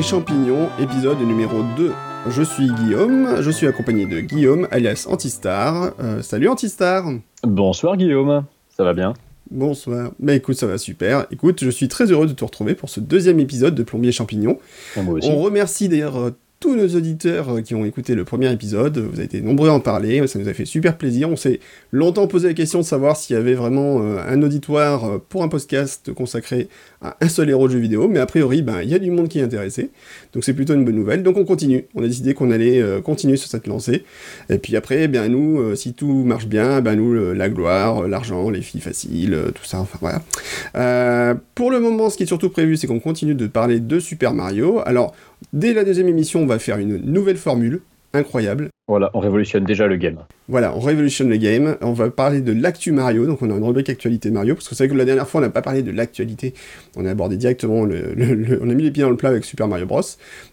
et Champignons, épisode numéro 2. Je suis Guillaume, je suis accompagné de Guillaume, alias Antistar. Euh, salut Antistar Bonsoir Guillaume, ça va bien? Bonsoir. Bah écoute, ça va super. Écoute, je suis très heureux de te retrouver pour ce deuxième épisode de Plombier Champignons. Moi aussi. On remercie d'ailleurs euh, tous nos auditeurs euh, qui ont écouté le premier épisode. Vous avez été nombreux à en parler, ça nous a fait super plaisir. On s'est longtemps posé la question de savoir s'il y avait vraiment euh, un auditoire euh, pour un podcast consacré à un seul héros de jeu vidéo, mais a priori, ben, il y a du monde qui est intéressé. Donc c'est plutôt une bonne nouvelle. Donc on continue. On a décidé qu'on allait continuer sur cette lancée. Et puis après, ben nous, si tout marche bien, ben nous, la gloire, l'argent, les filles faciles, tout ça, enfin voilà. Pour le moment, ce qui est surtout prévu, c'est qu'on continue de parler de Super Mario. Alors, dès la deuxième émission, on va faire une nouvelle formule incroyable. Voilà, on révolutionne déjà le game. Voilà, on révolutionne le game. On va parler de l'actu Mario. Donc, on a une rubrique actualité Mario. Parce que c'est vrai que la dernière fois, on n'a pas parlé de l'actualité. On a abordé directement le, le- le- On a mis les pieds dans le plat avec Super Mario Bros.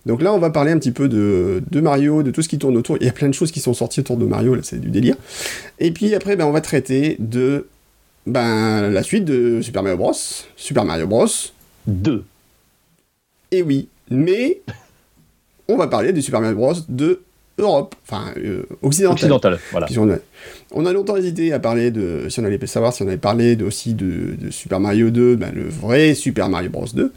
Donc là, on va parler un petit peu de, de Mario, de tout ce qui tourne autour. Il y a plein de choses qui sont sorties autour de Mario. Là, c'est du délire. Et puis après, ben, on va traiter de. Ben, la suite de Super Mario Bros. Super Mario Bros. 2. Et oui, mais on va parler du Super Mario Bros. de Europe, enfin euh, occidentale. Occidental, voilà. On, a, on a longtemps hésité à parler de, si on allait savoir si on avait parlé de, aussi de, de Super Mario 2, ben, le vrai Super Mario Bros 2.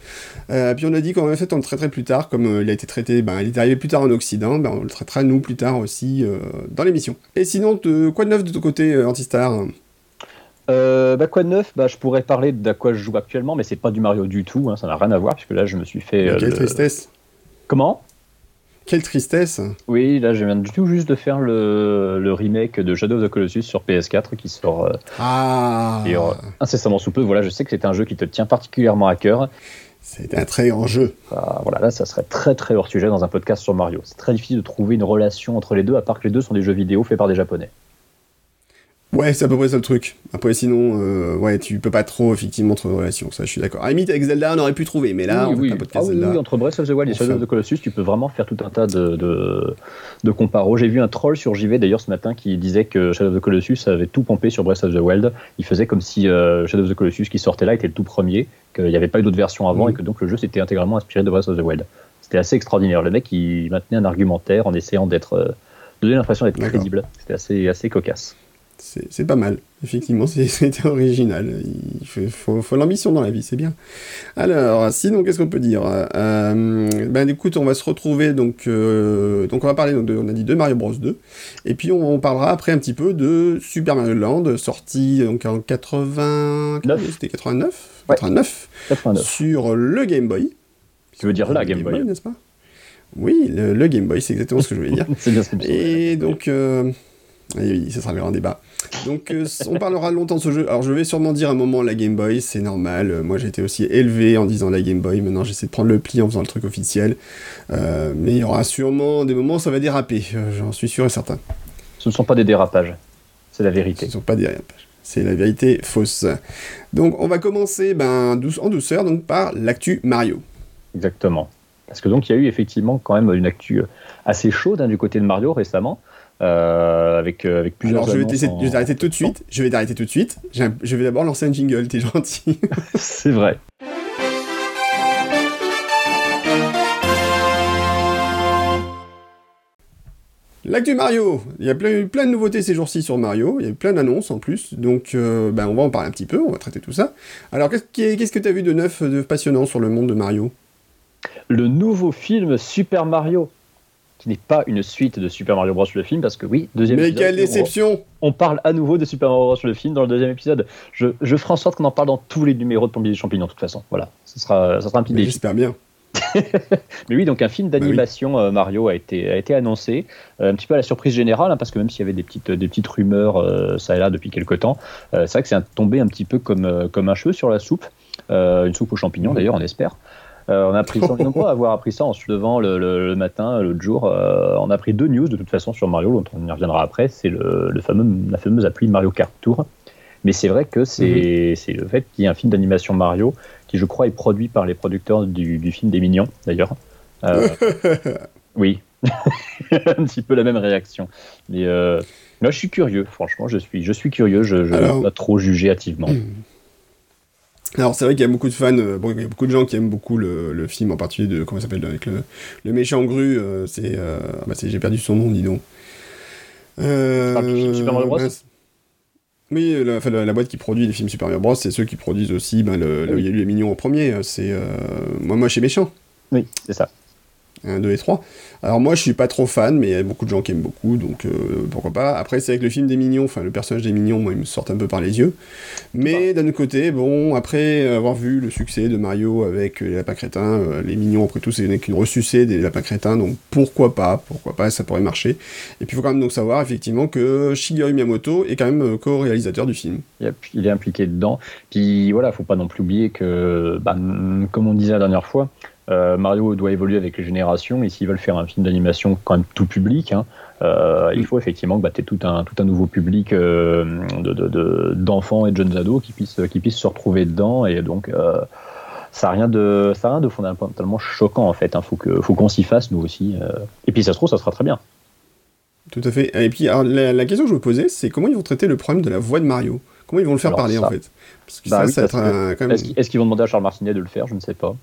Euh, puis on a dit qu'en fait on le traiterait plus tard, comme euh, il a été traité, ben, il est arrivé plus tard en Occident, ben, on le traitera nous plus tard aussi dans l'émission. Et sinon, te- quoi de neuf de ton côté, Antistar? Euh, bah, quoi de neuf? Bah, Je pourrais parler d'à quoi je joue actuellement, mais c'est pas du Mario du tout, hein, ça n'a rien à voir, puisque là je me suis fait. euh, Quelle le- tristesse Comment? Quelle tristesse Oui, là je viens tout juste de faire le, le remake de Shadow of the Colossus sur PS4 qui sort euh, Ah et, euh, incessamment sous peu. Voilà, je sais que c'est un jeu qui te tient particulièrement à cœur. C'est un très grand jeu. Ah, voilà, là ça serait très très hors sujet dans un podcast sur Mario. C'est très difficile de trouver une relation entre les deux, à part que les deux sont des jeux vidéo faits par des japonais. Ouais, c'est à peu près ça le truc. Après, sinon, euh, ouais, tu peux pas trop, effectivement, trouver de relation, ça, je suis d'accord. À la limite, avec Zelda, on aurait pu trouver, mais là, oui, on oui. pas un Ah podcast oui, Zelda. oui, entre Breath of the Wild et. Shadow of the Colossus, tu peux vraiment faire tout un tas de, de, de comparos. J'ai vu un troll sur JV d'ailleurs ce matin qui disait que Shadow of the Colossus avait tout pompé sur Breath of the Wild. Il faisait comme si euh, Shadow of the Colossus qui sortait là était le tout premier, qu'il n'y avait pas eu d'autres versions avant Mhm. et que donc le jeu s'était intégralement inspiré de Breath of the Wild. C'était assez extraordinaire. Le mec, il maintenait un argumentaire en essayant d'être. euh, de donner l'impression d'être crédible. C'était assez, assez cocasse. C'est pas mal. Effectivement, c'était original. Il faut, faut- faut l'ambition dans la vie, c'est bien. Alors, sinon, qu'est-ce qu'on peut dire? Euh, Ben, écoute, on va se retrouver, donc, euh, donc on va parler, donc, de, on a dit de Mario Bros 2, et puis on, on parlera après un petit peu de Super Mario Land, sorti donc en 80... Neuf. C'était 89 Ouais. 89 89. sur le Game Boy. Tu veux dire la Le Game Boy n'est-ce pas? Oui, le, le Game Boy, c'est exactement ce que je voulais dire. C'est bien ce que. Et donc, euh, oui, oui, ce sera le grand débat. Donc, euh, on parlera longtemps de ce jeu. Alors, je vais sûrement dire un moment la Game Boy, c'est normal. Euh, Moi, j'ai été aussi élevé en disant la Game Boy. Maintenant, j'essaie de prendre le pli en faisant le truc officiel. Euh, mais il y aura sûrement des moments où ça va déraper. J'en suis sûr et certain. Ce ne sont pas des dérapages. C'est la Ce vérité. ne sont pas des dérapages. C'est la vérité fausse. Donc, on va commencer ben, douce- en douceur donc, par l'actu Mario. Exactement. Parce que donc il y a eu effectivement quand même une actu assez chaude hein, du côté de Mario récemment, avec, euh, avec plusieurs. Alors, je vais annonces t'essayer- en- je vais t'arrêter tout de suite. Je vais t'arrêter tout de suite. Je vais d'abord lancer un jingle, t'es gentil. C'est vrai. L'actu Mario, il y a plein, eu plein de nouveautés ces jours-ci sur Mario, il y a eu plein d'annonces en plus, donc euh, ben, on va en parler un petit peu, on va traiter tout ça. Alors qu'est-ce que tu as vu de neuf, de passionnant sur le monde de Mario? Le nouveau film Super Mario, qui n'est pas une suite de Super Mario Bros. le film, parce que oui, deuxième Mais épisode, quelle on- déception On parle à nouveau de Super Mario Bros. le film dans le deuxième épisode. Je, je ferai en sorte qu'on en parle dans tous les numéros de Plombier des Champignons, de toute façon. Voilà, ce sera, ça sera un petit Mais défi. J'espère bien. Mais oui, donc un film d'animation euh, Mario a été, a été annoncé, euh, un petit peu à la surprise générale, hein, parce que même s'il y avait des petites, des petites rumeurs euh, ça et là depuis quelques temps, c'est vrai que c'est tombé un petit peu comme, comme un cheveu sur la soupe, une soupe aux champignons d'ailleurs, on espère. Euh, on a appris ça, on est nombreux à avoir appris ça en se levant le, le- le matin, l'autre jour. Euh, on a pris deux news de toute façon sur Mario, dont on y reviendra après. C'est le, le fameux, la fameuse appli Mario Kart Tour. Mais c'est vrai que c'est c'est le fait qu'il y ait un film d'animation Mario qui, je crois, est produit par les producteurs du, du film des Mignons, d'ailleurs. Euh, oui, un petit peu la même réaction. Mais euh, là, je suis curieux, franchement, je suis, je suis curieux, je ne vais pas trop juger hâtivement. Alors c'est vrai qu'il y a beaucoup de fans, bon, il y a beaucoup de gens qui aiment beaucoup le, film, en particulier de comment s'appelle avec le, le, méchant grue. c'est, bah, j'ai perdu son nom, dis donc. Euh, Super Mario Bros. Oui, la, la, boîte qui produit les films Super Mario Bros, c'est ceux qui produisent aussi ben, le, ah oui. les mignons en premier. C'est moi, moi chez Méchant. Oui, c'est ça. 1, 2 et 3. Alors moi je suis pas trop fan, mais il y a beaucoup de gens qui aiment beaucoup, donc euh, pourquoi pas. Après c'est avec le film des mignons, enfin le personnage des mignons, moi il me sort un peu par les yeux. Mais d'un autre côté, bon, après avoir vu le succès de Mario avec les lapins crétins, euh, les mignons après tout c'est qu'une ressucée des lapins crétins, donc pourquoi pas, pourquoi pas, ça pourrait marcher. Et puis il faut quand même donc savoir effectivement que Shigeru Miyamoto est quand même euh, co-réalisateur du film. Il est impliqué dedans. Puis voilà, faut pas non plus oublier que, bah, comme on disait la dernière fois, euh, Mario doit évoluer avec les générations et s'ils veulent faire un film d'animation quand même tout public, hein, euh, il faut effectivement que bah, tu aies tout un, tout un nouveau public euh, d'enfants et de jeunes ados qui puissent, qui puissent se retrouver dedans et donc ça n'a rien, de, ça rien de fondamentalement choquant en fait. Il hein. faut qu'on faut qu'on s'y fasse nous aussi. Et puis ça se trouve, ça sera très bien. Tout à fait. Et puis la, question que je me posais, c'est comment ils vont traiter le problème de la voix de Mario? Comment ils vont le faire parler en fait? Est-ce qu'ils vont demander à Charles Martinet de le faire? Je ne sais pas.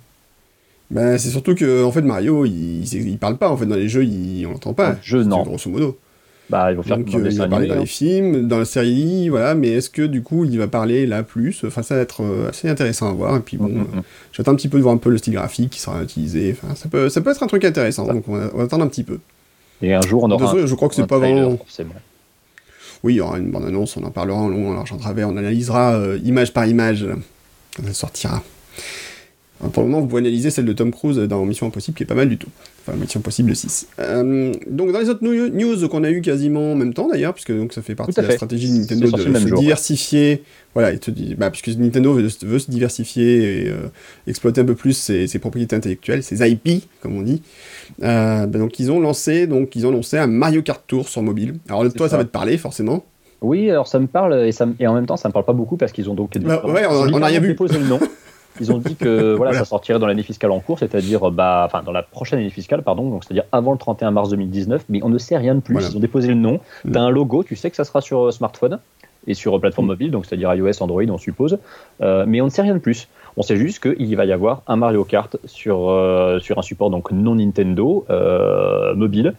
Bah, c'est surtout que en fait Mario, il, il, parle pas en fait dans les jeux, il, on l'entend pas. Jeu non. Grosso modo. Bah, ils vont faire Donc, euh, il va parler dans les hein. films, dans la série, voilà. Mais est-ce que du coup, il va parler là plus? Enfin, ça va être euh, assez intéressant à voir. Et puis bon, mm, mm, mm. j'attends un petit peu de voir un peu le style graphique qui sera utilisé. Enfin, ça peut, ça peut être un truc intéressant. Donc, on va, attendre un petit peu. Et un jour, on aura. un, je crois que c'est pas vraiment. Oui, il y aura une bande annonce, on en parlera en long, j'en travers, on analysera euh, image par image. Ça sortira. Pour le moment, vous pouvez analyser celle de Tom Cruise dans Mission Impossible, qui est pas mal du tout. Enfin, Mission Impossible 6. Euh, donc, dans les autres news qu'on a eu quasiment en même temps, d'ailleurs, puisque donc, ça fait partie de la stratégie de Nintendo de se diversifier. Voilà, et te bah, puisque Nintendo veut, se diversifier et euh, exploiter un peu plus ses, propriétés intellectuelles, ses IP, comme on dit. Euh, bah, donc, ils ont lancé, donc, ils ont lancé un Mario Kart Tour sur mobile. Alors, toi, ça. va te parler, forcément. Oui, alors ça me parle, et, ça, et en même temps, ça me parle pas beaucoup parce qu'ils ont donc. Bah, ouais, on, a rien vu. le nom. Ils ont dit que voilà, ça sortirait dans l'année fiscale en cours, c'est-à-dire bah, enfin dans la prochaine année fiscale, pardon, donc c'est-à-dire avant le 31 mars 2019, mais on ne sait rien de plus. Ils ont déposé le nom, mm. tu as un logo, tu sais que ça sera sur euh, smartphone et sur euh, plateforme mm. mobile, donc c'est-à-dire iOS, Android, on suppose, euh, mais on ne sait rien de plus. On sait juste qu'il va y avoir un Mario Kart sur, sur un support donc non Nintendo mobile,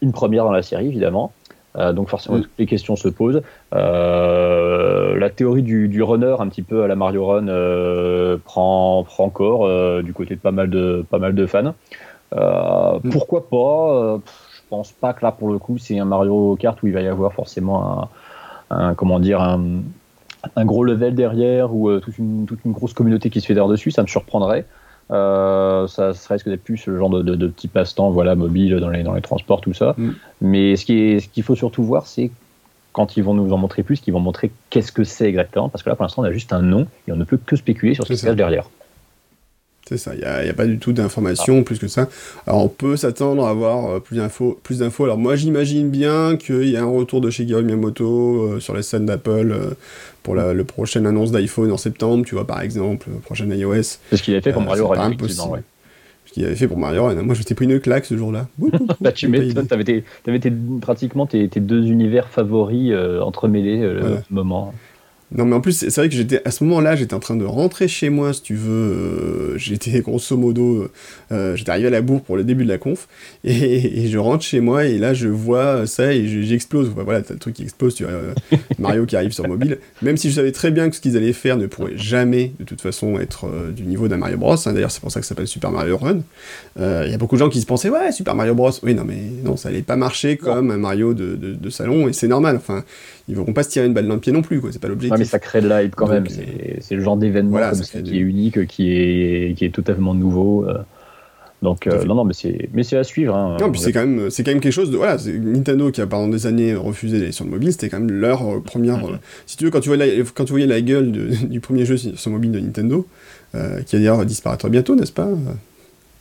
une première dans la série évidemment. Euh, donc forcément, mm. toutes les questions se posent. Euh, la théorie du, runner, un petit peu à la Mario Run, euh, prend, prend corps du côté de pas mal de, pas mal de fans. Mm. Pourquoi pas Je pense pas que là, pour le coup, c'est un Mario Kart où il va y avoir forcément un, comment dire, un, un, gros level derrière ou toute, une, toute une grosse communauté qui se fait dessus. Ça me surprendrait. Euh, ça serait ce que plus le genre de, de, de petit passe-temps voilà, mobile dans les, dans les transports, tout ça. Mm. Mais ce qu'il ce qu'il faut surtout voir, c'est quand ils vont nous en montrer plus, qu'ils vont montrer qu'est-ce que c'est exactement. Parce que là, pour l'instant, on a juste un nom et on ne peut que spéculer sur ce qui se cache derrière. C'est ça, il n'y a, pas du tout d'informations plus que ça. Alors on peut s'attendre à avoir euh, plus d'infos. Plus d'infos. Alors moi j'imagine bien qu'il y a un retour de Shigeru Miyamoto euh, sur les scènes d'Apple euh, pour la le prochaine annonce d'iPhone en septembre, tu vois par exemple, prochaine iOS. C'est ce qu'il avait fait pour Mario Run. Ouais. Ce qu'il avait fait pour Mario Run. Moi j'étais pris une claque ce jour-là. bah, tu m'étonnes, t'avais, avais pratiquement tes, deux univers favoris entremêlés le moment. Non, mais en plus, c'est vrai que j'étais à ce moment-là, j'étais en train de rentrer chez moi, si tu veux. Euh, j'étais grosso modo, euh, j'étais arrivé à la bourre pour le début de la conf, et, je rentre chez moi, et là, je vois ça, et j'explose. voilà, t'as le truc qui explose, tu vois, euh, Mario qui arrive sur mobile. Même si je savais très bien que ce qu'ils allaient faire ne pourrait jamais, de toute façon, être du niveau d'un Mario Bros. Hein. D'ailleurs, c'est pour ça que ça s'appelle Super Mario Run. Il y a beaucoup de gens qui se pensaient, ouais, Super Mario Bros. Oui, non, mais non, ça allait pas marcher comme un Mario de, de salon, et c'est normal. Enfin, ils vont pas se tirer une balle dans le pied non plus, quoi. C'est pas l'objectif. Mais ça crée de l'hype quand même. C'est le genre d'événement qui est unique, qui est, qui est totalement nouveau. Euh. Donc euh, non, non, mais c'est, mais c'est à suivre. Hein. non, puis c'est quand même, c'est quand même quelque chose de, voilà, Nintendo qui a pendant des années refusé d'aller sur le mobile, c'était quand même leur euh, première. Mm-hmm. si tu veux, quand tu, vois la, quand tu voyais la gueule du premier jeu sur mobile de Nintendo, qui d'ailleurs disparaître bientôt, n'est-ce pas?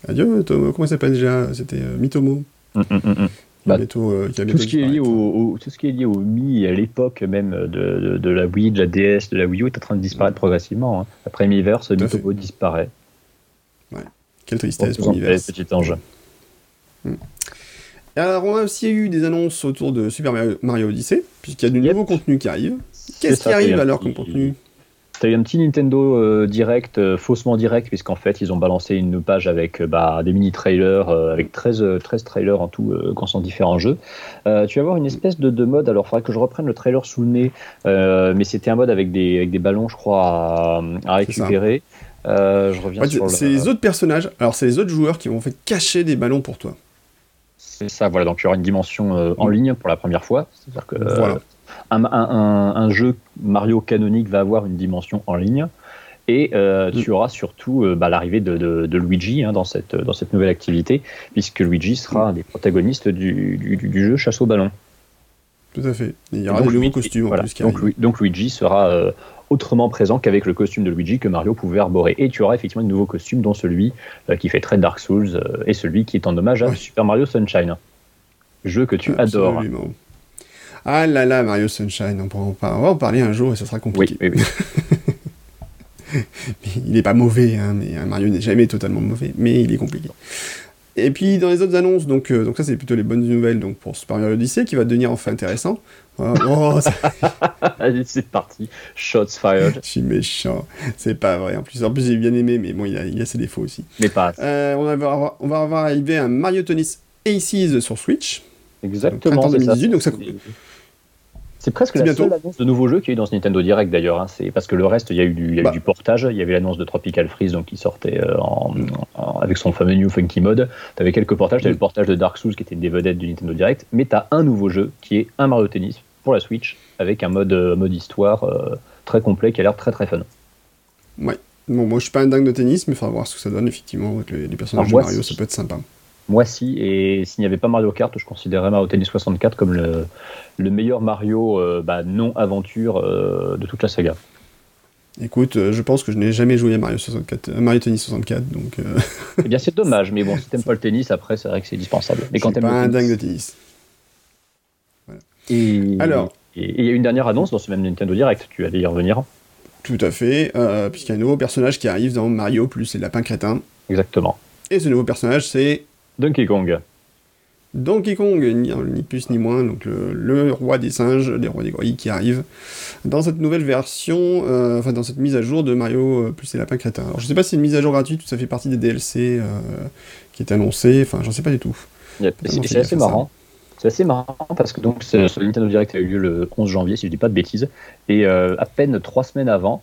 Adieu, comment il s'appelle déjà? C'était Mitomo. Mm, mm, bah, euh, tout, ce qui est lié au, tout ce qui est lié au Mi à l'époque même de, de, la Wii, de la DS, de la Wii U est en train de disparaître progressivement. Hein. Après Miiverse, Mitomo disparaît. Ouais. Quelle tristesse pour Miiverse. Petit ange. Hmm. Alors, on a aussi eu des annonces autour de Super Mario, Odyssey, puisqu'il y a du nouveau contenu qui arrive. Qu'est-ce qui arrive alors comme contenu? T'as eu un petit Nintendo euh, direct, euh, faussement direct, puisqu'en fait, ils ont balancé une page avec euh, bah, des mini-trailers, avec 13, 13 trailers en tout, concernant différents jeux. tu vas voir une espèce de, de mode, alors il faudrait que je reprenne le trailer sous le nez, mais c'était un mode avec des, avec des ballons, je crois, à, récupérer. je reviens sur C'est les autres personnages, alors c'est les autres joueurs qui vont en fait cacher des ballons pour toi. C'est ça, voilà, donc il y aura une dimension en ligne pour la première fois. C'est-à-dire que voilà un, jeu Mario canonique va avoir une dimension en ligne. Et euh, tu mm. auras surtout euh, bah, l'arrivée de, Luigi hein, dans, cette, dans cette nouvelle activité, puisque Luigi sera un des protagonistes du, jeu Chasse au ballon. Tout à fait. il y aura des nouveaux costumes en plus. Donc, donc, Luigi sera euh, autrement présent qu'avec le costume de Luigi que Mario pouvait arborer. Et tu auras effectivement de nouveaux costumes, dont celui qui fait très Dark Souls et celui qui est en hommage à Super Mario Sunshine. Jeu que tu adores. Ah là là, Mario Sunshine, on, va en parler un jour et ça sera compliqué. Oui, oui, il n'est pas mauvais, hein, mais Mario n'est jamais totalement mauvais, mais il est compliqué. Et puis dans les autres annonces, donc, euh, donc ça c'est plutôt les bonnes nouvelles donc pour Super Mario Odyssey qui va devenir enfin intéressant. Oh, Allez, c'est parti. Shots fired. Je suis méchant. C'est pas vrai. En plus, en plus j'ai bien aimé, mais bon, il a, il a ses défauts aussi. Mais pas. Euh, on, va avoir, on va avoir arrivé un Mario Tennis Aces sur Switch. Exactement. 2018, donc ça, c'est presque la seule annonce de nouveau jeu qu'il y a eu dans ce Nintendo Direct d'ailleurs. Hein. C'est parce que le reste, il y a eu du, bah. du portage. Il y avait l'annonce de Tropical Freeze donc qui sortait euh, avec son fameux New Funky Mode. Tu avais quelques portages. Tu avais le portage de Dark Souls qui était une des vedettes du Nintendo Direct. Mais tu as un nouveau jeu qui est un Mario Tennis pour la Switch avec un mode, euh, mode histoire euh, très complet qui a l'air très très fun. Ouais. Bon, moi je suis pas un dingue de tennis, mais il faudra voir ce que ça donne effectivement avec les, personnages de Mario. Ça peut être sympa. Moi, si. Et s'il n'y avait pas Mario Kart, je considérerais Mario Tennis 64 comme le, le meilleur Mario euh, bah, non-aventure euh, de toute la saga. Écoute, euh, je pense que je n'ai jamais joué à Mario, 64, Mario Tennis 64, donc... Eh bien, c'est dommage, mais bon, si t'aimes pas le tennis, après, c'est vrai que c'est indispensable. Mais quand t'aimes pas un dingue de tennis. Et... Alors... Et il y a une dernière annonce dans ce même Nintendo Direct, tu allais y revenir. Tout à fait, puisqu'il y a un nouveau personnage qui arrive dans Mario plus les lapins crétins. Exactement. Et ce nouveau personnage, c'est Donkey Kong. Donkey Kong, ni, plus ni moins, donc le, roi des singes, les rois des gorilles qui arrive dans cette nouvelle version, euh, enfin dans cette mise à jour de Mario euh, plus les lapins crétins. Alors je sais pas si c'est une mise à jour gratuite ou ça fait partie des DLC euh, qui est annoncé, enfin j'en sais pas du tout. C'est assez marrant. C'est assez marrant parce que donc ce Nintendo Direct a eu lieu le 11 janvier, si je dis pas de bêtises, et à peine trois semaines avant,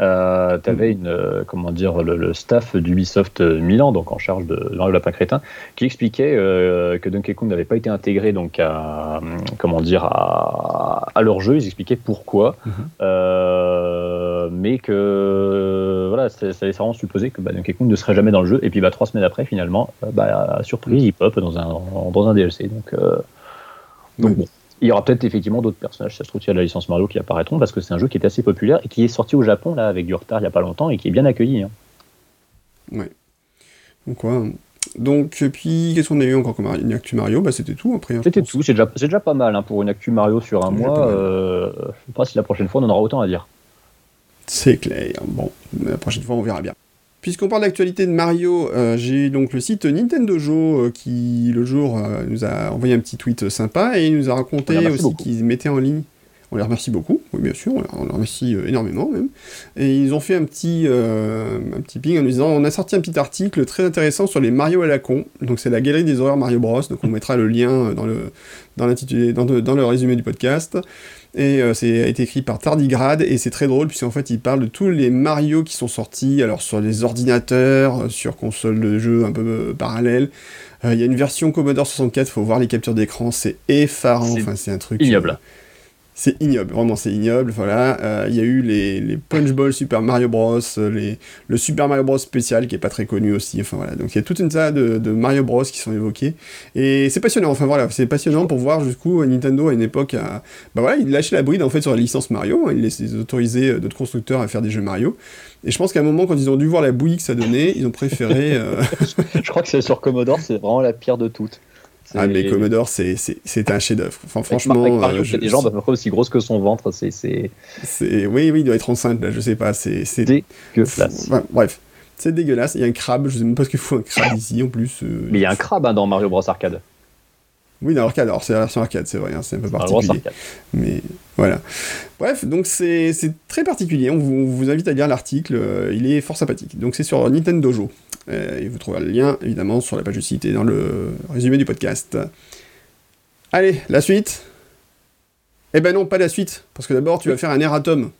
euh, tu avais une, euh, comment dire, le, staff d'Ubisoft Milan, donc en charge de Mario Lapin Crétin, qui expliquait euh, que Donkey Kong n'avait pas été intégré donc à, comment dire, à, à leur jeu. Ils expliquaient pourquoi, euh, mais que voilà, ça laissait vraiment supposer que bah, Donkey Kong ne serait jamais dans le jeu. Et puis bah, trois semaines après, finalement, bah, surprise, il pop dans un, dans un DLC. Donc, donc bon. Il y aura peut-être effectivement d'autres personnages, ça se trouve, a la licence Mario qui apparaîtront parce que c'est un jeu qui est assez populaire et qui est sorti au Japon là avec du retard il n'y a pas longtemps et qui est bien accueilli. Hein. Ouais. Donc, quoi Donc, puis, qu'est-ce qu'on a eu encore comme une Actu Mario? Bah, C'était tout après. Hein, C'était tout, c'est déjà, déjà, pas mal hein, pour une Actu Mario sur un mois. Euh, je ne sais pas si la prochaine fois on en aura autant à dire. C'est clair. Bon, la prochaine fois on verra bien. Puisqu'on parle d'actualité de Mario, euh, j'ai donc le site Nintendo Joe euh, qui, le jour, euh, nous a envoyé un petit tweet sympa et il nous a raconté aussi qu'ils mettaient en ligne. On les remercie beaucoup, oui, bien sûr, on les remercie énormément même. Et ils ont fait un petit, un petit ping en nous disant on a sorti un petit article très intéressant sur les Mario à la con. Donc c'est la galerie des horreurs Mario Bros. Donc on mettra le lien dans le, dans, dans, dans le résumé du podcast. Et euh, c'est a été écrit par Tardigrade, et c'est très drôle, puisqu'en fait, il parle de tous les Mario qui sont sortis, alors sur les ordinateurs, euh, sur consoles de jeux un peu euh, parallèles. Il y a une version Commodore 64, faut voir les captures d'écran, c'est effarant, enfin c'est un truc... Ignoble c'est ignoble, vraiment c'est ignoble. Voilà, euh, il y a eu les, les Punch Super Mario Bros, euh, les, le Super Mario Bros spécial qui est pas très connu aussi. Enfin voilà, donc il y a toute une salle de, de, Mario Bros qui sont évoqués et c'est passionnant. Enfin voilà, c'est passionnant pour voir jusqu'où Nintendo à une époque a, bah voilà, il lâchait la bride en fait sur la licence Mario, hein. il autoriser euh, d'autres constructeurs à faire des jeux Mario. Et je pense qu'à un moment, quand ils ont dû voir la bouillie que ça donnait, ils ont préféré. je crois que c'est sur Commodore, c'est vraiment la pire de toutes. Ah, mais Commodore, c'est un chef-d'œuvre. Enfin, franchement. Avec Mario, euh, des jambes à peu près aussi grosses que son ventre. C'est. Oui, oui, il doit être enceinte, là, je sais pas. C'est. Dégueulasse. bref, c'est dégueulasse. Il y a un crabe, je sais même pas ce qu'il faut un crabe ici en plus. Euh, mais il y a un crabe hein, dans Mario Bros Arcade. Oui, dans l'arcade, alors c'est la version arcade, c'est vrai, hein, c'est un peu particulier. Mais voilà. Bref, donc c'est très particulier, on vous, invite à lire l'article, euh, il est fort sympathique. Donc c'est sur Nintendo Dojo. Euh, et vous trouverez le lien, évidemment, sur la page de site et dans le résumé du podcast. Allez, la suite Eh ben non, pas la suite, parce que d'abord tu vas faire un erratum.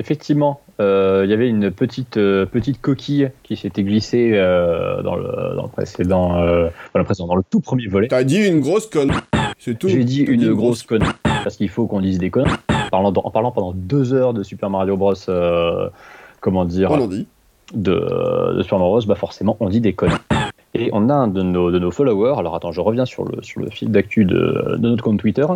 Effectivement, il y avait une petite, petite coquille qui s'était glissée dans, le, dans, le, précédent, dans le précédent, dans le tout premier volet. T'as dit une grosse conne. C'est tout. J'ai dit une, grosse, conne parce qu'il faut qu'on dise des connes. En parlant, en parlant pendant deux heures de Super Mario Bros. comment dire On en dit de, de Super Mario Bros, bah forcément, on dit des connes. Et on a un de nos, de nos followers, alors attends, je reviens sur le, sur le fil d'actu de, de, notre compte Twitter.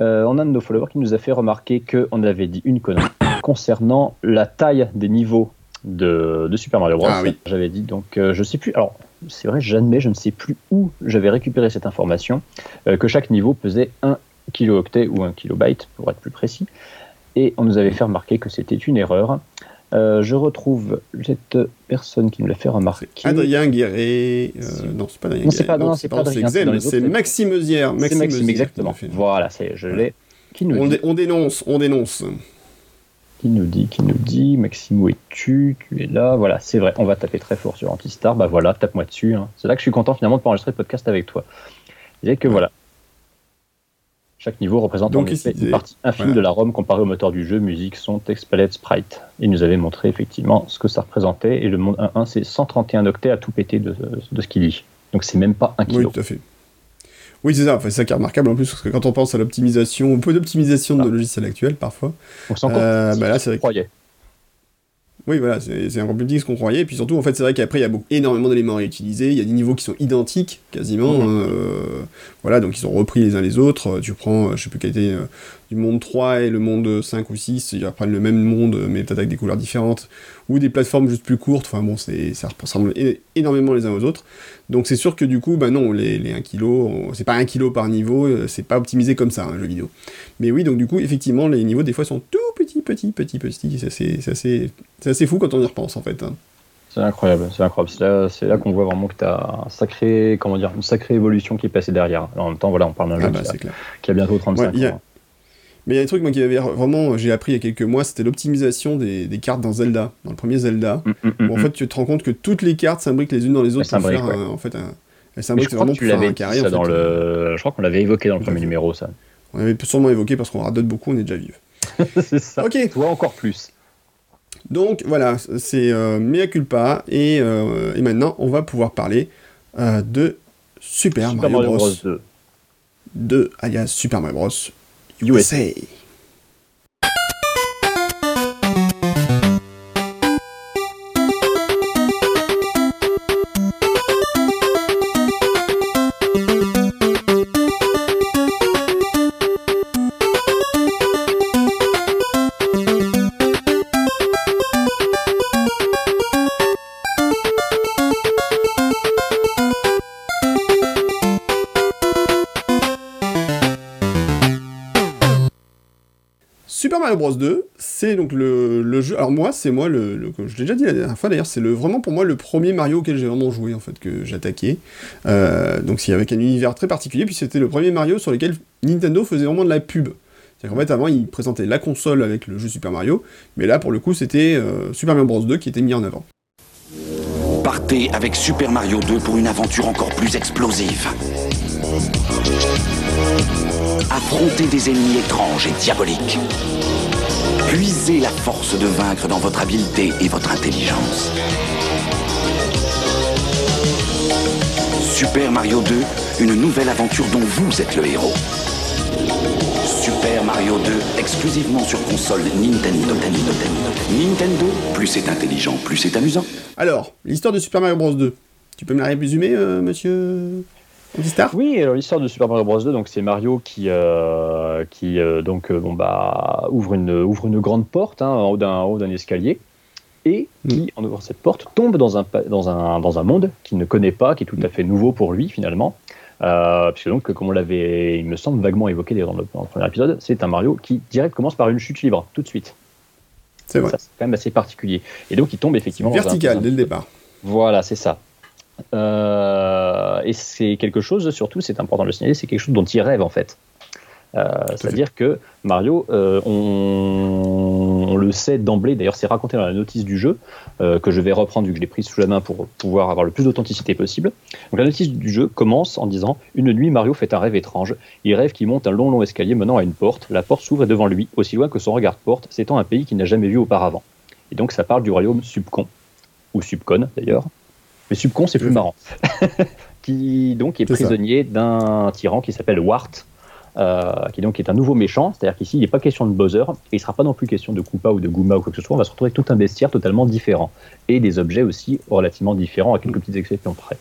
Euh, on a un de nos followers qui nous a fait remarquer qu'on avait dit une connerie concernant la taille des niveaux de, de Super Mario Bros. Ah j'avais dit donc, euh, je sais plus, alors c'est vrai, j'admets, je ne sais plus où j'avais récupéré cette information, euh, que chaque niveau pesait 1 kilooctet ou 1 kilobyte pour être plus précis. Et on nous avait fait remarquer que c'était une erreur. Euh, je retrouve cette personne qui me l'a fait remarquer. Adrien Guéret. Euh, non, c'est pas Adrien Non, c'est pas, non, c'est pas Adrien. C'est Maxime Eusière. Maxime, Maxime exactement. Voilà, c'est, je l'ai. Qui nous on dénonce, on dénonce. Qui nous dit, qui nous dit, Maxime, où es-tu? Tu es là, voilà, c'est vrai, on va taper très fort sur Antistar, bah voilà, tape-moi dessus. Hein. C'est là que je suis content finalement de pouvoir enregistrer le podcast avec toi. Et que voilà, chaque niveau représente en effet une partie infime de la ROM comparée au moteur du jeu, musique, son, texte, palette, sprite. Il nous avait montré effectivement ce que ça représentait, et le monde 1.1, c'est 131 octets à tout péter de, ce qu'il lit. Donc c'est même pas un kilo. Oui, tout à fait. Oui, c'est ça, enfin, c'est ça qui est remarquable en plus, parce que quand on pense à l'optimisation, un peu d'optimisation de ah. logiciels actuels parfois, on s'en euh, bah là, c'est vrai. Oui, voilà, c'est petit que ce qu'on croyait. Et puis surtout, en fait, c'est vrai qu'après, il y a beaucoup, énormément d'éléments à utiliser. Il y a des niveaux qui sont identiques, quasiment. Mhm. Euh, voilà, donc ils sont repris les uns les autres. Tu prends, euh, je sais plus quelle était, euh, du monde 3 et le monde 5 ou 6, ils reprennent le même monde, mais peut-être avec des couleurs différentes. Ou des plateformes juste plus courtes. Enfin bon, ça ressemble énormément les uns aux autres. Donc c'est sûr que du coup, bah non, les, les 1 kg, c'est pas 1 kg par niveau, c'est pas optimisé comme ça, un jeu vidéo. Mais oui, donc du coup, effectivement, les niveaux, des fois, sont tout petits, petits, petits, petits. C'est assez, assez, fou quand on y repense, en fait. Hein. C'est incroyable, c'est incroyable. C'est là, là qu'on voit vraiment que tu as un sacré, comment dire, une sacrée évolution qui est passée derrière. en même temps, voilà, on parle d'un ah jeu bah, qui, a, bientôt 35 ans. Mais il y a un truc moi, qui avait vraiment, j'ai appris il y a quelques mois, c'était l'optimisation des, des, cartes dans Zelda, dans le premier Zelda, mm, mm, mm, où en fait tu te rends compte que toutes les cartes s'imbriquent les unes dans les autres pour faire en fait un, elles s'imbriquent vraiment pour faire un carré. Ça dans le... Je crois qu'on l'avait évoqué dans le premier numéro, ça. On avait sûrement évoqué parce qu'on radote beaucoup, on est déjà vieux. c'est ça. Ok. Toi encore plus. Donc voilà, c'est euh, mea culpa et, euh, et, maintenant on va pouvoir parler euh, de Super, Mario, Bros. 2. 2 alias Super Mario Bros. USA. Bros 2, c'est donc le, jeu. Alors moi, c'est moi le, je l'ai déjà dit la dernière fois d'ailleurs, c'est le vraiment pour moi le premier Mario auquel j'ai vraiment joué en fait que j'attaquais. Euh, donc c'est avec un univers très particulier, puis c'était le premier Mario sur lequel Nintendo faisait vraiment de la pub. C'est-à-dire qu'en fait avant ils présentaient la console avec le jeu Super Mario, mais là pour le coup c'était euh, Super Mario Bros 2 qui était mis en avant. Partez avec Super Mario 2 pour une aventure encore plus explosive. Affrontez des ennemis étranges et diaboliques. Puisez la force de vaincre dans votre habileté et votre intelligence. Super Mario 2, une nouvelle aventure dont vous êtes le héros. Super Mario 2, exclusivement sur console Nintendo. Nintendo, plus c'est intelligent, plus c'est amusant. Alors, l'histoire de Super Mario Bros 2. Tu peux me la résumer, euh, monsieur oui, alors l'histoire de Super Mario Bros 2, donc c'est Mario qui, euh, qui euh, donc bon bah ouvre une ouvre une grande porte hein, en haut d'un haut d'un escalier et qui mm. en ouvrant cette porte tombe dans un dans un dans un monde qu'il ne connaît pas, qui est tout à fait nouveau pour lui finalement. Euh, puisque donc, comme on l'avait, il me semble, vaguement évoqué dans le, dans le premier épisode, c'est un Mario qui direct commence par une chute libre, tout de suite. C'est vrai. C'est quand même assez particulier. Et donc, il tombe effectivement. Vertical, dès le départ. Voilà, c'est ça. Et c'est quelque chose, surtout, c'est important de le signaler, c'est quelque chose dont il rêve en fait. C'est-à-dire que Mario, on, le sait d'emblée, d'ailleurs c'est raconté dans la notice du jeu, que je vais reprendre vu que je l'ai prise sous la main pour pouvoir avoir le plus d'authenticité possible. Donc la notice du jeu commence en disant Une nuit, Mario fait un rêve étrange. Il rêve qu'il monte un long long escalier menant à une porte. La porte s'ouvre devant lui, aussi loin que son regard porte, s'étend un pays qu'il n'a jamais vu auparavant. Et donc ça parle du royaume Subcon, ou Subcon d'ailleurs. Mais Subcon c'est plus marrant. qui donc est, prisonnier d'un tyran qui s'appelle Wart, euh, qui donc est un nouveau méchant, c'est-à-dire qu'ici il n'est pas question de Bowser, et il ne sera pas non plus question de Koopa ou de Goomba ou quoi que ce soit, on va se retrouver avec tout un bestiaire totalement différent, et des objets aussi relativement différents, à quelques petites exceptions près.